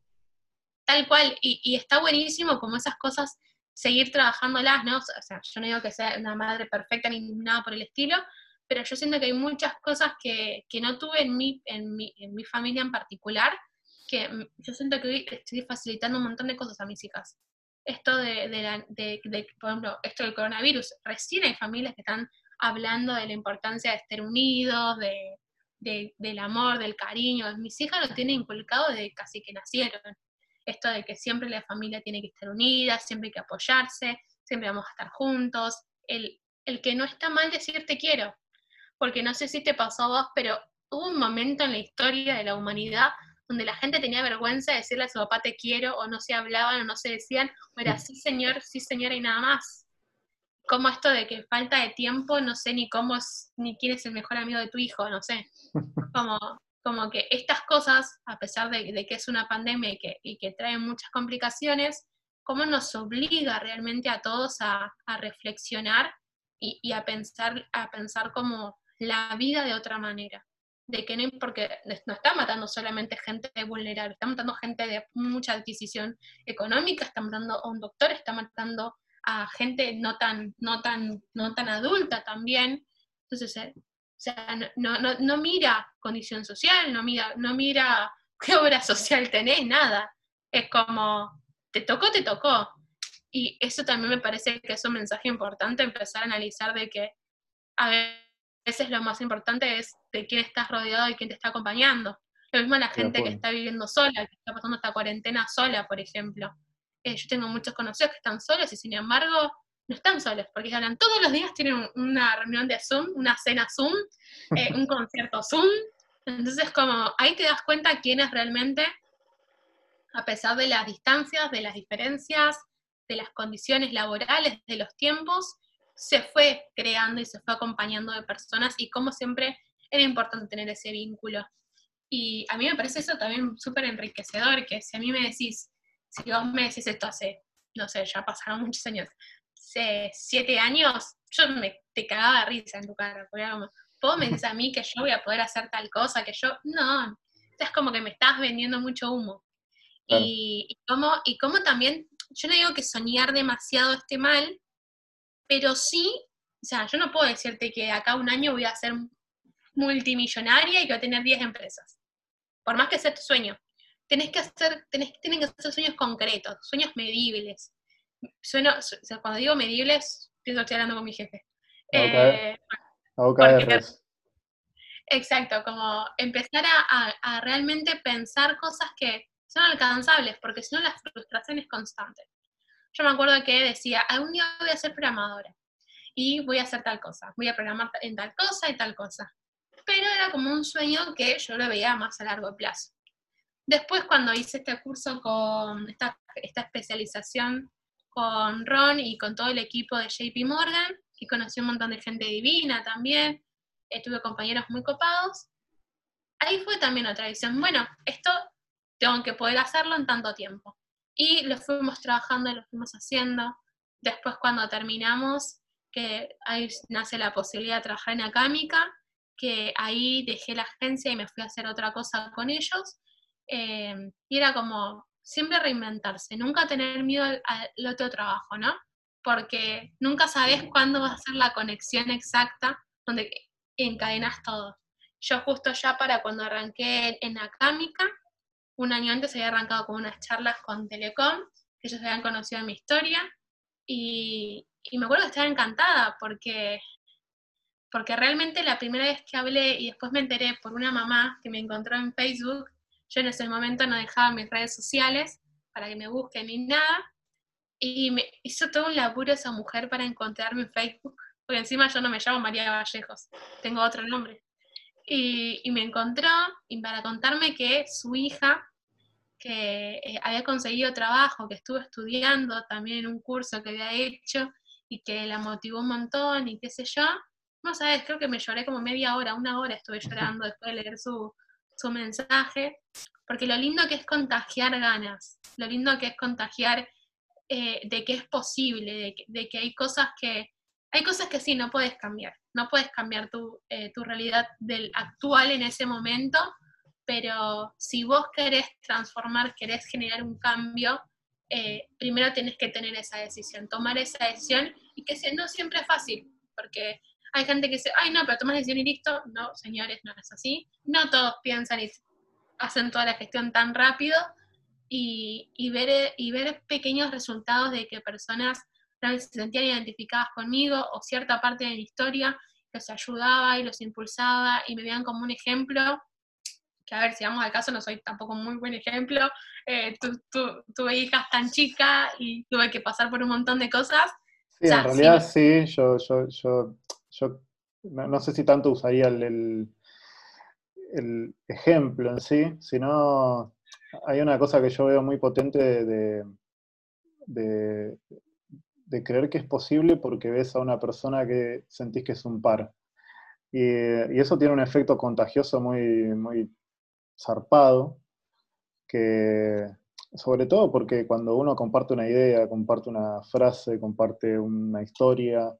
Tal cual, y, y, está buenísimo como esas cosas, seguir trabajándolas, ¿no? O sea, yo no digo que sea una madre perfecta ni nada por el estilo, pero yo siento que hay muchas cosas que, que no tuve en mi, en, mi, en mi familia en particular, que yo siento que hoy estoy facilitando un montón de cosas a mis hijas. Esto de, la, de, de, por ejemplo, esto del coronavirus, recién hay familias que están hablando de la importancia de estar unidos, de, del amor, del cariño. Mis hijas lo tienen inculcado desde casi que nacieron. Esto de que siempre la familia tiene que estar unida, siempre hay que apoyarse, siempre vamos a estar juntos. El, el que no está mal decir te quiero, porque no sé si te pasó a vos, pero hubo un momento en la historia de la humanidad donde la gente tenía vergüenza de decirle a su papá te quiero, o no se hablaban, o no se decían, o era sí señor, sí señora y nada más. Como esto de que falta de tiempo, no sé ni cómo es, ni quién es el mejor amigo de tu hijo, no sé. Como, como que estas cosas, a pesar de, que es una pandemia y que, y que trae muchas complicaciones, cómo nos obliga realmente a todos a, reflexionar y, y, a pensar, a pensar como la vida de otra manera. De que no, porque no está matando solamente gente vulnerable, está matando gente de mucha adquisición económica, está matando a un doctor, está matando a gente no tan, no tan, no tan adulta también. Entonces, eh, o sea, no, no, no, mira condición social, no mira, no mira qué obra social tenés, nada. Es como, te tocó, te tocó. Y eso también me parece que es un mensaje importante, empezar a analizar de que, a veces lo más importante es de quién estás rodeado y quién te está acompañando. Lo mismo la gente que está viviendo sola, que está pasando esta cuarentena sola, por ejemplo. Eh, yo tengo muchos conocidos que están solos y sin embargo no están solos, porque hablan todos los días, tienen una reunión de Zoom, una cena Zoom, eh, un concierto Zoom. Entonces, como ahí te das cuenta quién es realmente, a pesar de las distancias, de las diferencias, de las condiciones laborales, de los tiempos, se fue creando y se fue acompañando de personas y como siempre era importante tener ese vínculo. Y a mí me parece eso también súper enriquecedor, que si a mí me decís, si vos me decís esto hace, no sé, ya pasaron muchos años, siete años, yo me, te cagaba de risa en tu cara, porque como, vos me decís a mí que yo voy a poder hacer tal cosa, que yo, no, es como que me estás vendiendo mucho humo. Y, y, como, y como también, yo no digo que soñar demasiado esté mal, pero sí, o sea, yo no puedo decirte que acá un año voy a ser multimillonaria y que voy a tener 10 empresas. Por más que sea tu sueño. Tenés que hacer, tenés, tienen que ser sueños concretos, sueños medibles. Sueno, cuando digo medibles, estoy hablando con mi jefe. Eh, exacto, como empezar a, a, realmente pensar cosas que son alcanzables, porque si no la frustración es constante yo me acuerdo que decía, algún día voy a ser programadora y voy a hacer tal cosa, voy a programar en tal cosa y tal cosa. Pero era como un sueño que yo lo veía más a largo plazo. Después cuando hice este curso con esta, esta especialización con Ron y con todo el equipo de JP Morgan, y conocí un montón de gente divina también, tuve compañeros muy copados, ahí fue también otra visión, bueno, esto tengo que poder hacerlo en tanto tiempo. Y lo fuimos trabajando y lo fuimos haciendo. Después cuando terminamos, que ahí nace la posibilidad de trabajar en Acámica, que ahí dejé la agencia y me fui a hacer otra cosa con ellos. eh, y era como siempre reinventarse, nunca tener miedo al, otro trabajo, ¿no? Porque nunca sabes cuándo va a ser la conexión exacta donde encadenas todo. Yo justo ya para cuando arranqué en Acámica, un año antes había arrancado con unas charlas con Telecom, que ellos habían conocido mi historia, y, y me acuerdo que estaba encantada porque porque realmente la primera vez que hablé y después me enteré por una mamá que me encontró en Facebook, yo en ese momento no dejaba mis redes sociales para que me busquen ni nada, y me hizo todo un laburo esa mujer para encontrarme en Facebook, porque encima yo no me llamo María Vallejos, tengo otro nombre. Y, me encontró y para contarme que su hija, que eh, había conseguido trabajo, que estuvo estudiando también en un curso que había hecho y que la motivó un montón y qué sé yo, no sabes, creo que me lloré como media hora, una hora estuve llorando después de leer su, mensaje, porque lo lindo que es contagiar ganas, lo lindo que es contagiar eh, de que es posible, de que, hay cosas que, hay cosas que sí, no puedes cambiar, no puedes cambiar tu, eh, tu realidad del actual en ese momento, pero si vos querés transformar, querés generar un cambio, eh, primero tienes que tener esa decisión, tomar esa decisión y que no siempre es fácil, porque hay gente que dice, ay no, pero tomas decisión y listo. No, señores, no es así. No todos piensan y hacen toda la gestión tan rápido y, ver, y ver pequeños resultados de que personas se sentían identificadas conmigo o cierta parte de mi historia los ayudaba y los impulsaba y me veían como un ejemplo que a ver, si vamos al caso, no soy tampoco muy buen ejemplo, eh, tuve hijas tan chicas y tuve que pasar por un montón de cosas. Sí, en realidad sí, yo, yo, yo yo no, sé si tanto usaría el, el, ejemplo en sí, sino hay una cosa que yo veo muy potente de, de, creer que es posible porque ves a una persona que sentís que es un par. Y, y eso tiene un efecto contagioso muy, muy zarpado, que sobre todo porque cuando uno comparte una idea, comparte una frase, comparte una historia,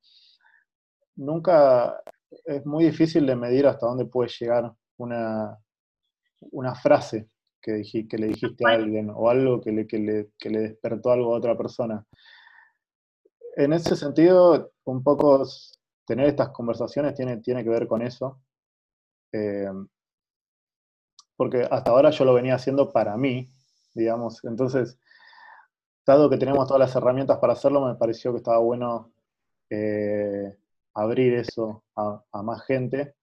nunca es muy difícil de medir hasta dónde puede llegar una, una frase que, que le dijiste a alguien o algo que le, que, le, que le despertó algo a otra persona. En ese sentido, un poco tener estas conversaciones tiene, tiene que ver con eso. Eh, porque hasta ahora yo lo venía haciendo para mí, digamos. Entonces, dado que tenemos todas las herramientas para hacerlo, me pareció que estaba bueno eh, abrir eso a, más gente.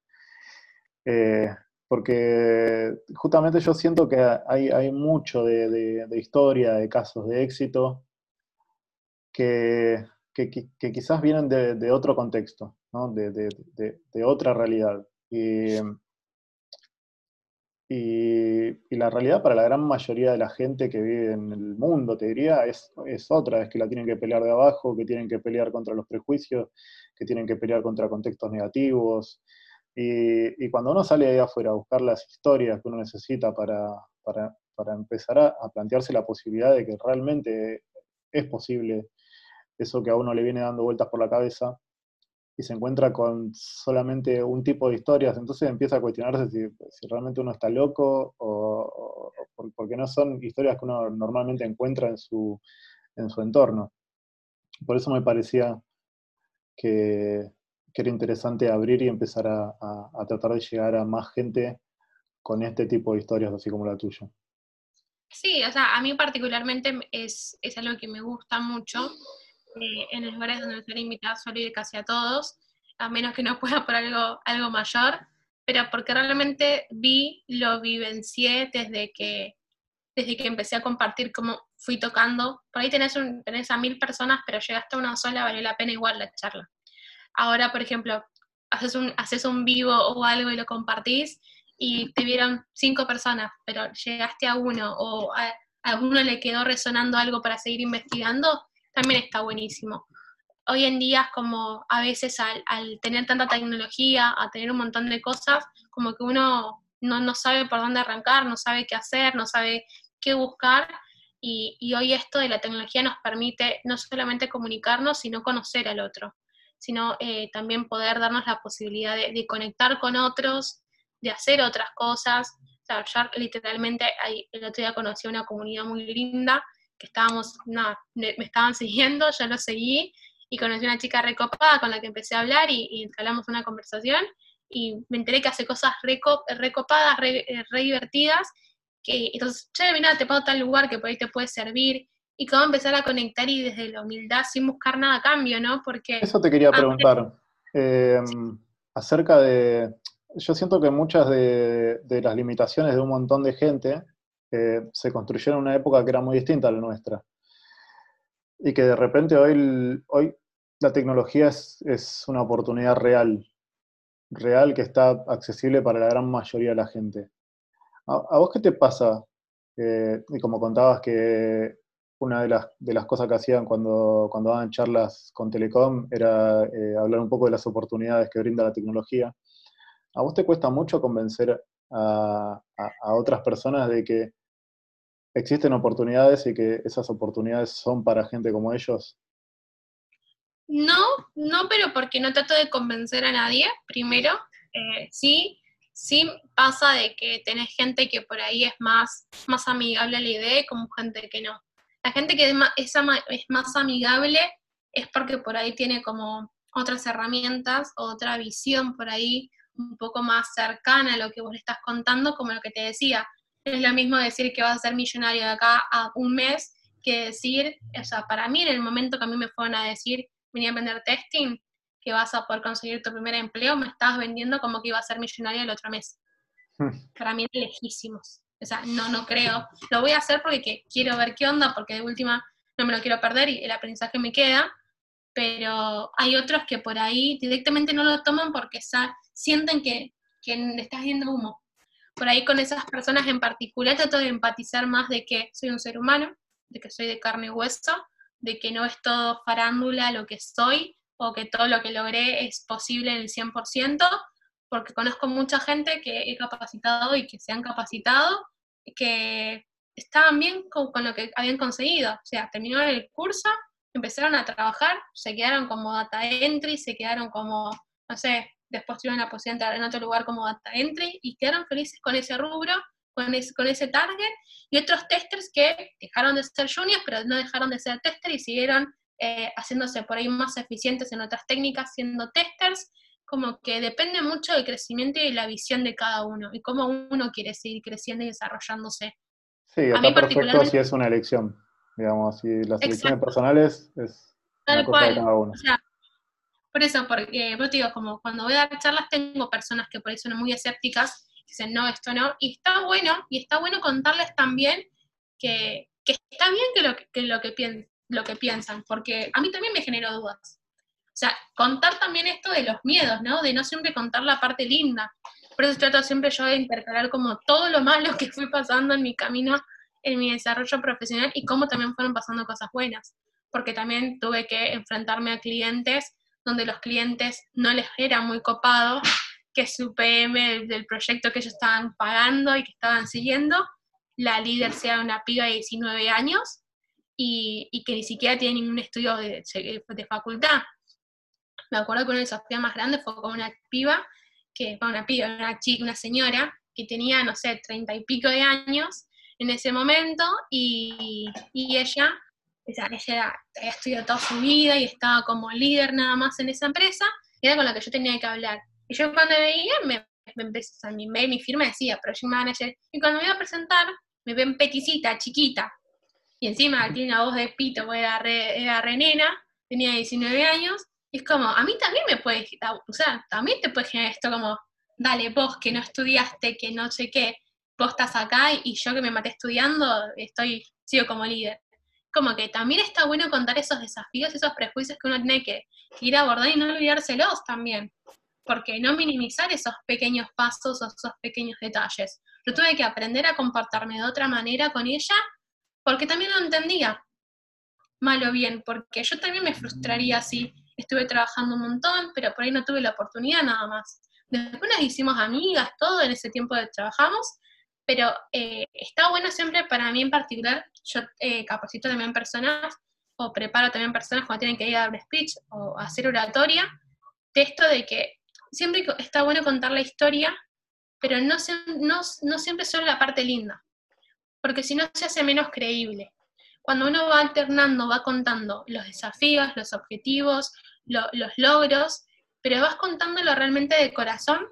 Eh, porque justamente yo siento que hay, mucho de, historia, de casos de éxito, que, quizás vienen de, otro contexto, de, otra realidad. Y, la realidad para la gran mayoría de la gente que vive en el mundo, te diría, es, es otra, es que la tienen que pelear de abajo, que tienen que pelear contra los prejuicios, que tienen que pelear contra contextos negativos. Y, cuando uno sale ahí afuera a buscar las historias que uno necesita para, empezar a, plantearse la posibilidad de que realmente es posible eso que a uno le viene dando vueltas por la cabeza, y se encuentra con solamente un tipo de historias, entonces empieza a cuestionarse si, realmente uno está loco o, porque no son historias que uno normalmente encuentra en su, en su entorno. Por eso me parecía que, era interesante abrir y empezar a, tratar de llegar a más gente con este tipo de historias, así como la tuya. Sí, o sea, a mí particularmente es, algo que me gusta mucho. Eh, en los lugares donde estoy invitada suelo ir casi a todos, a menos que no pueda por algo, algo mayor, pero porque realmente vi, lo vivencié desde que, desde que empecé a compartir cómo fui tocando. Por ahí tenés, un, tenés a mil personas, pero llegaste a una sola, valió la pena igual la charla. Ahora, por ejemplo, haces un, haces un vivo o algo y lo compartís y te vieron cinco personas, pero llegaste a uno o a, uno le quedó resonando algo para seguir investigando, también está buenísimo. Hoy en día como a veces al, tener tanta tecnología, a tener un montón de cosas, como que uno no, no sabe por dónde arrancar, no sabe qué hacer, no sabe qué buscar y, hoy esto de la tecnología nos permite no solamente comunicarnos, sino conocer al otro, sino eh, también poder darnos la posibilidad de, conectar con otros, de hacer otras cosas, O sea, yo literalmente el otro día conocí una comunidad muy linda, que estábamos, nada, me estaban siguiendo, yo lo seguí, y conocí a una chica recopada con la que empecé a hablar y, y hablamos una conversación, y me enteré que hace cosas recopadas, re, re divertidas, que entonces, che, mira, te puedo tal lugar que por ahí te puede servir, y cómo empezar a conectar y desde la humildad sin buscar nada a cambio, ¿no? Porque... Eso te quería preguntar, eh, acerca de, yo siento que muchas de, las limitaciones de un montón de gente eh, se construyeron en una época que era muy distinta a la nuestra. Y que de repente hoy, hoy la tecnología es, una oportunidad real, real que está accesible para la gran mayoría de la gente. ¿A, vos qué te pasa? Y como contabas que una de las, de las cosas que hacían cuando, cuando daban charlas con Telecom era eh, hablar un poco de las oportunidades que brinda la tecnología. ¿A vos te cuesta mucho convencer a, otras personas de que existen oportunidades y que esas oportunidades son para gente como ellos? No, no, pero porque no trato de convencer a nadie, primero. Eh, sí, sí pasa de que tenés gente que por ahí es más, más amigable a la idea como gente que no. La gente que es más, es más amigable es porque por ahí tiene como otras herramientas, otra visión por ahí un poco más cercana a lo que vos le estás contando, como lo que te decía. Es lo mismo decir que vas a ser millonario de acá a un mes que decir, o sea, para mí en el momento que a mí me fueron a decir, venía a vender testing, que vas a poder conseguir tu primer empleo, me estabas vendiendo como que iba a ser millonario el otro mes. Para mí lejísimos. O sea, no, no creo. Lo voy a hacer porque quiero ver qué onda, porque de última no me lo quiero perder y el aprendizaje me queda, pero hay otros que por ahí directamente no lo toman porque sienten que, que le estás viendo humo. Por ahí con esas personas en particular trato de empatizar más de que soy un ser humano, de que soy de carne y hueso, de que no es todo farándula lo que soy o que todo lo que logré es posible en el 100%, porque conozco mucha gente que he capacitado y que se han capacitado, que estaban bien con, lo que habían conseguido. O sea, terminaron el curso, empezaron a trabajar, se quedaron como data entry, se quedaron como, no sé, después tuvieron la posibilidad de en otro lugar como data entry y quedaron felices con ese rubro, con ese, con ese target. Y otros testers que dejaron de ser juniors, pero no dejaron de ser testers y siguieron eh, haciéndose por ahí más eficientes en otras técnicas, siendo testers como que depende mucho del crecimiento y la visión de cada uno y cómo uno quiere seguir creciendo y desarrollándose. Sí, está perfecto si es una elección, digamos, si las elecciones personales es una cosa de cada uno. por eso, porque yo digo, como cuando voy a dar charlas tengo personas que por ahí son muy escépticas, dicen no, esto no, y está bueno, y está bueno contarles también que, que está bien que lo que, lo, que lo que piensan, porque a mí también me generó dudas. O sea, contar también esto de los miedos, ¿no? De no siempre contar la parte linda. Por eso trato siempre yo de intercalar como todo lo malo que fui pasando en mi camino, en mi desarrollo profesional y cómo también fueron pasando cosas buenas. Porque también tuve que enfrentarme a clientes donde los clientes no les era muy copado que su PM del proyecto que ellos estaban pagando y que estaban siguiendo, la líder sea una piba de 19 años y, que ni siquiera tiene ningún estudio de, de facultad me acuerdo que una desafío más grande fue con una piba, que fue una piba, una chica, una señora, que tenía, no sé, treinta y pico de años en ese momento, y, ella, ella había estudiado toda su vida y estaba como líder nada más en esa empresa, y era con la que yo tenía que hablar. Y yo cuando veía, me, me empecé, mi mail, mi firma decía Project Manager, y cuando me iba a presentar, me ven peticita, chiquita, y encima tiene una voz de pito, era re, era re tenía 19 años, es como, a mí también me puede, o sea, también te puede generar esto como, dale, vos que no estudiaste, que no sé qué, vos estás acá y yo que me maté estudiando, estoy, sigo como líder. Como que también está bueno contar esos desafíos, esos prejuicios que uno tiene que ir a abordar y no olvidárselos también. Porque no minimizar esos pequeños pasos o esos pequeños detalles. Yo tuve que aprender a comportarme de otra manera con ella porque también lo entendía, mal o bien, porque yo también me frustraría si estuve trabajando un montón, pero por ahí no tuve la oportunidad nada más. Después nos hicimos amigas, todo en ese tiempo que trabajamos, pero eh, está bueno siempre para mí en particular, yo eh, capacito también personas o preparo también personas cuando tienen que ir a dar speech o hacer oratoria, de esto de que siempre está bueno contar la historia pero no, no, no siempre solo la parte linda, porque si no se hace menos creíble. Cuando uno va alternando, va contando los desafíos, los objetivos, los logros, pero vas contándolo realmente de corazón,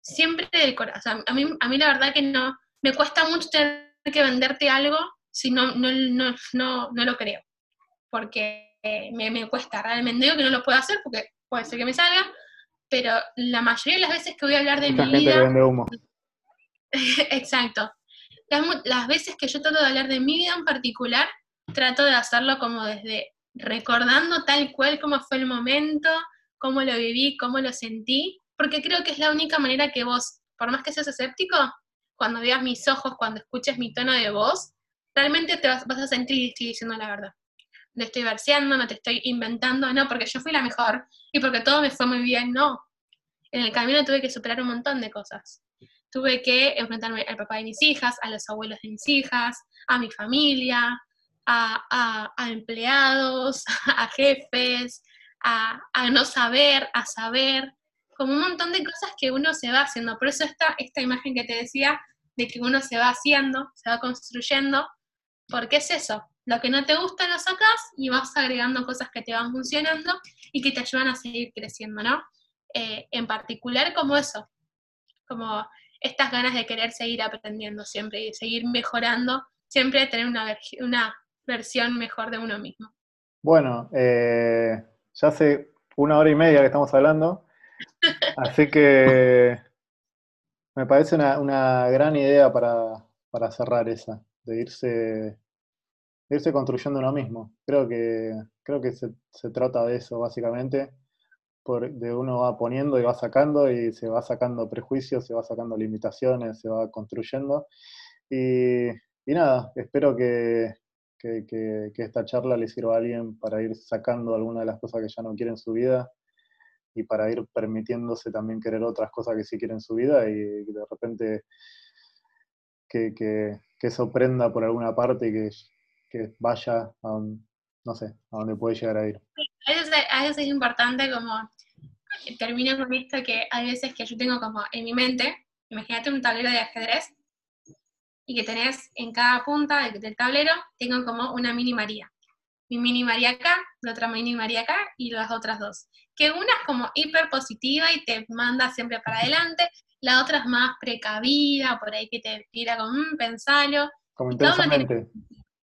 siempre del corazón. A mí, a mí la verdad que no, me cuesta mucho tener que venderte algo si no, no, no, no, no lo creo, porque me, me, cuesta realmente, digo que no lo puedo hacer porque puede ser que me salga, pero la mayoría de las veces que voy a hablar de mi vida... humo. Exacto. Las, veces que yo trato de hablar de mi vida en particular, trato de hacerlo como desde recordando tal cual como fue el momento, cómo lo viví, cómo lo sentí, porque creo que es la única manera que vos, por más que seas escéptico, cuando veas mis ojos, cuando escuches mi tono de voz, realmente te vas, a sentir y estoy diciendo la verdad. No estoy verseando, no te estoy inventando, no, porque yo fui la mejor y porque todo me fue muy bien, no. En el camino tuve que superar un montón de cosas. Tuve que enfrentarme al papá de mis hijas, a los abuelos de mis hijas, a mi familia, a, empleados, a jefes, a, no saber, a saber, como un montón de cosas que uno se va haciendo. Por eso está esta imagen que te decía de que uno se va haciendo, se va construyendo, porque es eso, lo que no te gusta lo sacas y vas agregando cosas que te van funcionando y que te ayudan a seguir creciendo, ¿no? Eh, en particular como eso, como estas ganas de querer seguir aprendiendo siempre y seguir mejorando, siempre tener una, una versión mejor de uno mismo. Bueno, eh, ya hace una hora y media que estamos hablando, así que me parece una, gran idea para, cerrar esa, de irse, irse construyendo uno mismo. Creo que, creo que se, trata de eso, básicamente. Por, de uno va poniendo y va sacando y se va sacando prejuicios, se va sacando limitaciones, se va construyendo. Y, y nada, espero que, que, esta charla le sirva a alguien para ir sacando alguna de las cosas que ya no quiere en su vida y para ir permitiéndose también querer otras cosas que sí quiere en su vida y de repente que, que, eso prenda por alguna parte y que, vaya a, no sé, a donde puede llegar a ir. A veces, es importante como, termino con esto que hay veces que yo tengo como en mi mente, imagínate un tablero de ajedrez y que tenés en cada punta del, tablero, tengo como una mini María. Mi mini María acá, la otra mini María acá y las otras dos. Que una es como hiper positiva y te manda siempre para adelante, la otra es más precavida, por ahí que te tira como, un mm, pensalo. Como intensamente.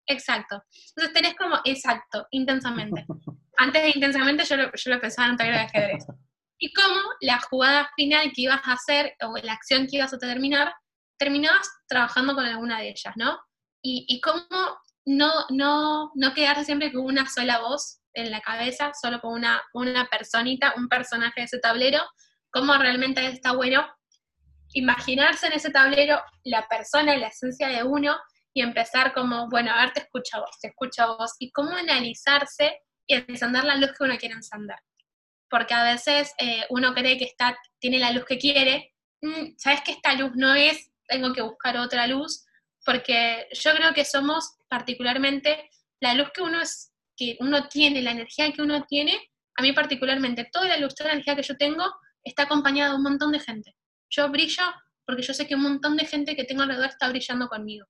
Exacto. Entonces tenés como, exacto, intensamente. Antes de intensamente yo lo, yo lo pensaba en un tablero de ajedrez. Y como la jugada final que ibas a hacer o la acción que ibas a terminar terminabas trabajando con alguna de ellas, ¿no? Y, cómo no, no, no quedarse siempre con una sola voz en la cabeza, solo con una, una personita, un personaje de ese tablero, cómo realmente está bueno imaginarse en ese tablero la persona, la esencia de uno y empezar como, bueno, a ver, te escucha vos, te escucha vos, y cómo analizarse y encender la luz que uno quiere encender. Porque a veces eh, uno cree que está, tiene la luz que quiere, mm, sabes que esta luz no es tengo que buscar otra luz, porque yo creo que somos particularmente la luz que uno es, que uno tiene, la energía que uno tiene, a mí particularmente, toda la luz, toda la energía que yo tengo está acompañada de un montón de gente. Yo brillo porque yo sé que un montón de gente que tengo alrededor está brillando conmigo.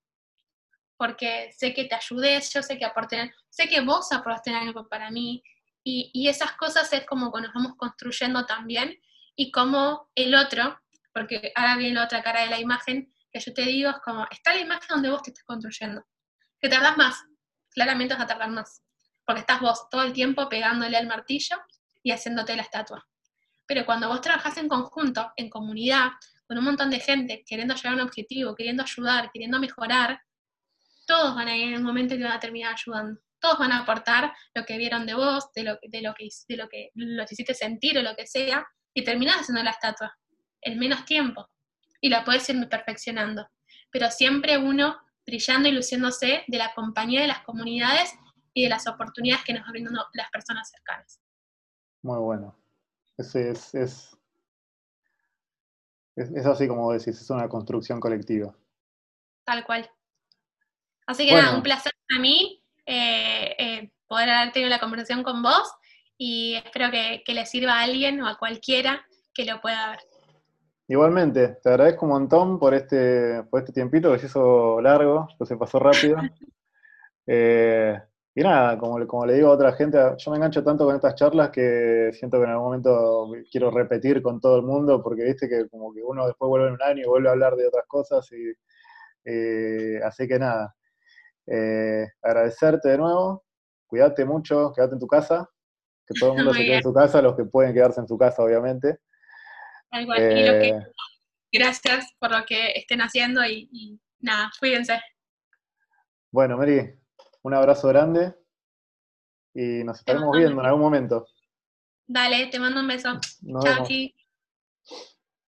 Porque sé que te ayudé, yo sé que aporté, sé que vos aportaste algo para mí, y, y, esas cosas es como que nos vamos construyendo también, y como el otro, porque ahora viene la otra cara de la imagen, que yo te digo, es como, está la imagen donde vos te estás construyendo. Que tardas más, claramente vas a tardar más, porque estás vos todo el tiempo pegándole al martillo y haciéndote la estatua. Pero cuando vos trabajás en conjunto, en comunidad, con un montón de gente, queriendo llegar a un objetivo, queriendo ayudar, queriendo mejorar, todos van a ir en un momento que van a terminar ayudando. Todos van a aportar lo que vieron de vos, de lo, de lo que, de lo que los hiciste sentir o lo que sea, y terminás haciendo la estatua en menos tiempo y la puedes ir perfeccionando. Pero siempre uno brillando y luciéndose de la compañía de las comunidades y de las oportunidades que nos brindan las personas cercanas. Muy bueno. Es, es, es, es, así como decís, es una construcción colectiva. Tal cual. Así que nada, un placer para mí eh, eh, poder haber tenido la conversación con vos y espero que, que le sirva a alguien o a cualquiera que lo pueda ver. Igualmente, te agradezco un montón por este, por este tiempito que se hizo largo, que se pasó rápido. Eh, y nada, como, como le digo a otra gente, yo me engancho tanto con estas charlas que siento que en algún momento quiero repetir con todo el mundo, porque viste que como que uno después vuelve en un año y vuelve a hablar de otras cosas, y eh, así que nada, eh, agradecerte de nuevo, cuídate mucho, quédate en tu casa, que todo el mundo se quede en su casa, los que pueden quedarse en su casa, obviamente. Eh, gracias por lo que estén haciendo y, nada, cuídense. Bueno, Mary, un abrazo grande y nos estaremos viendo en algún momento. Dale, te mando un beso. Chao,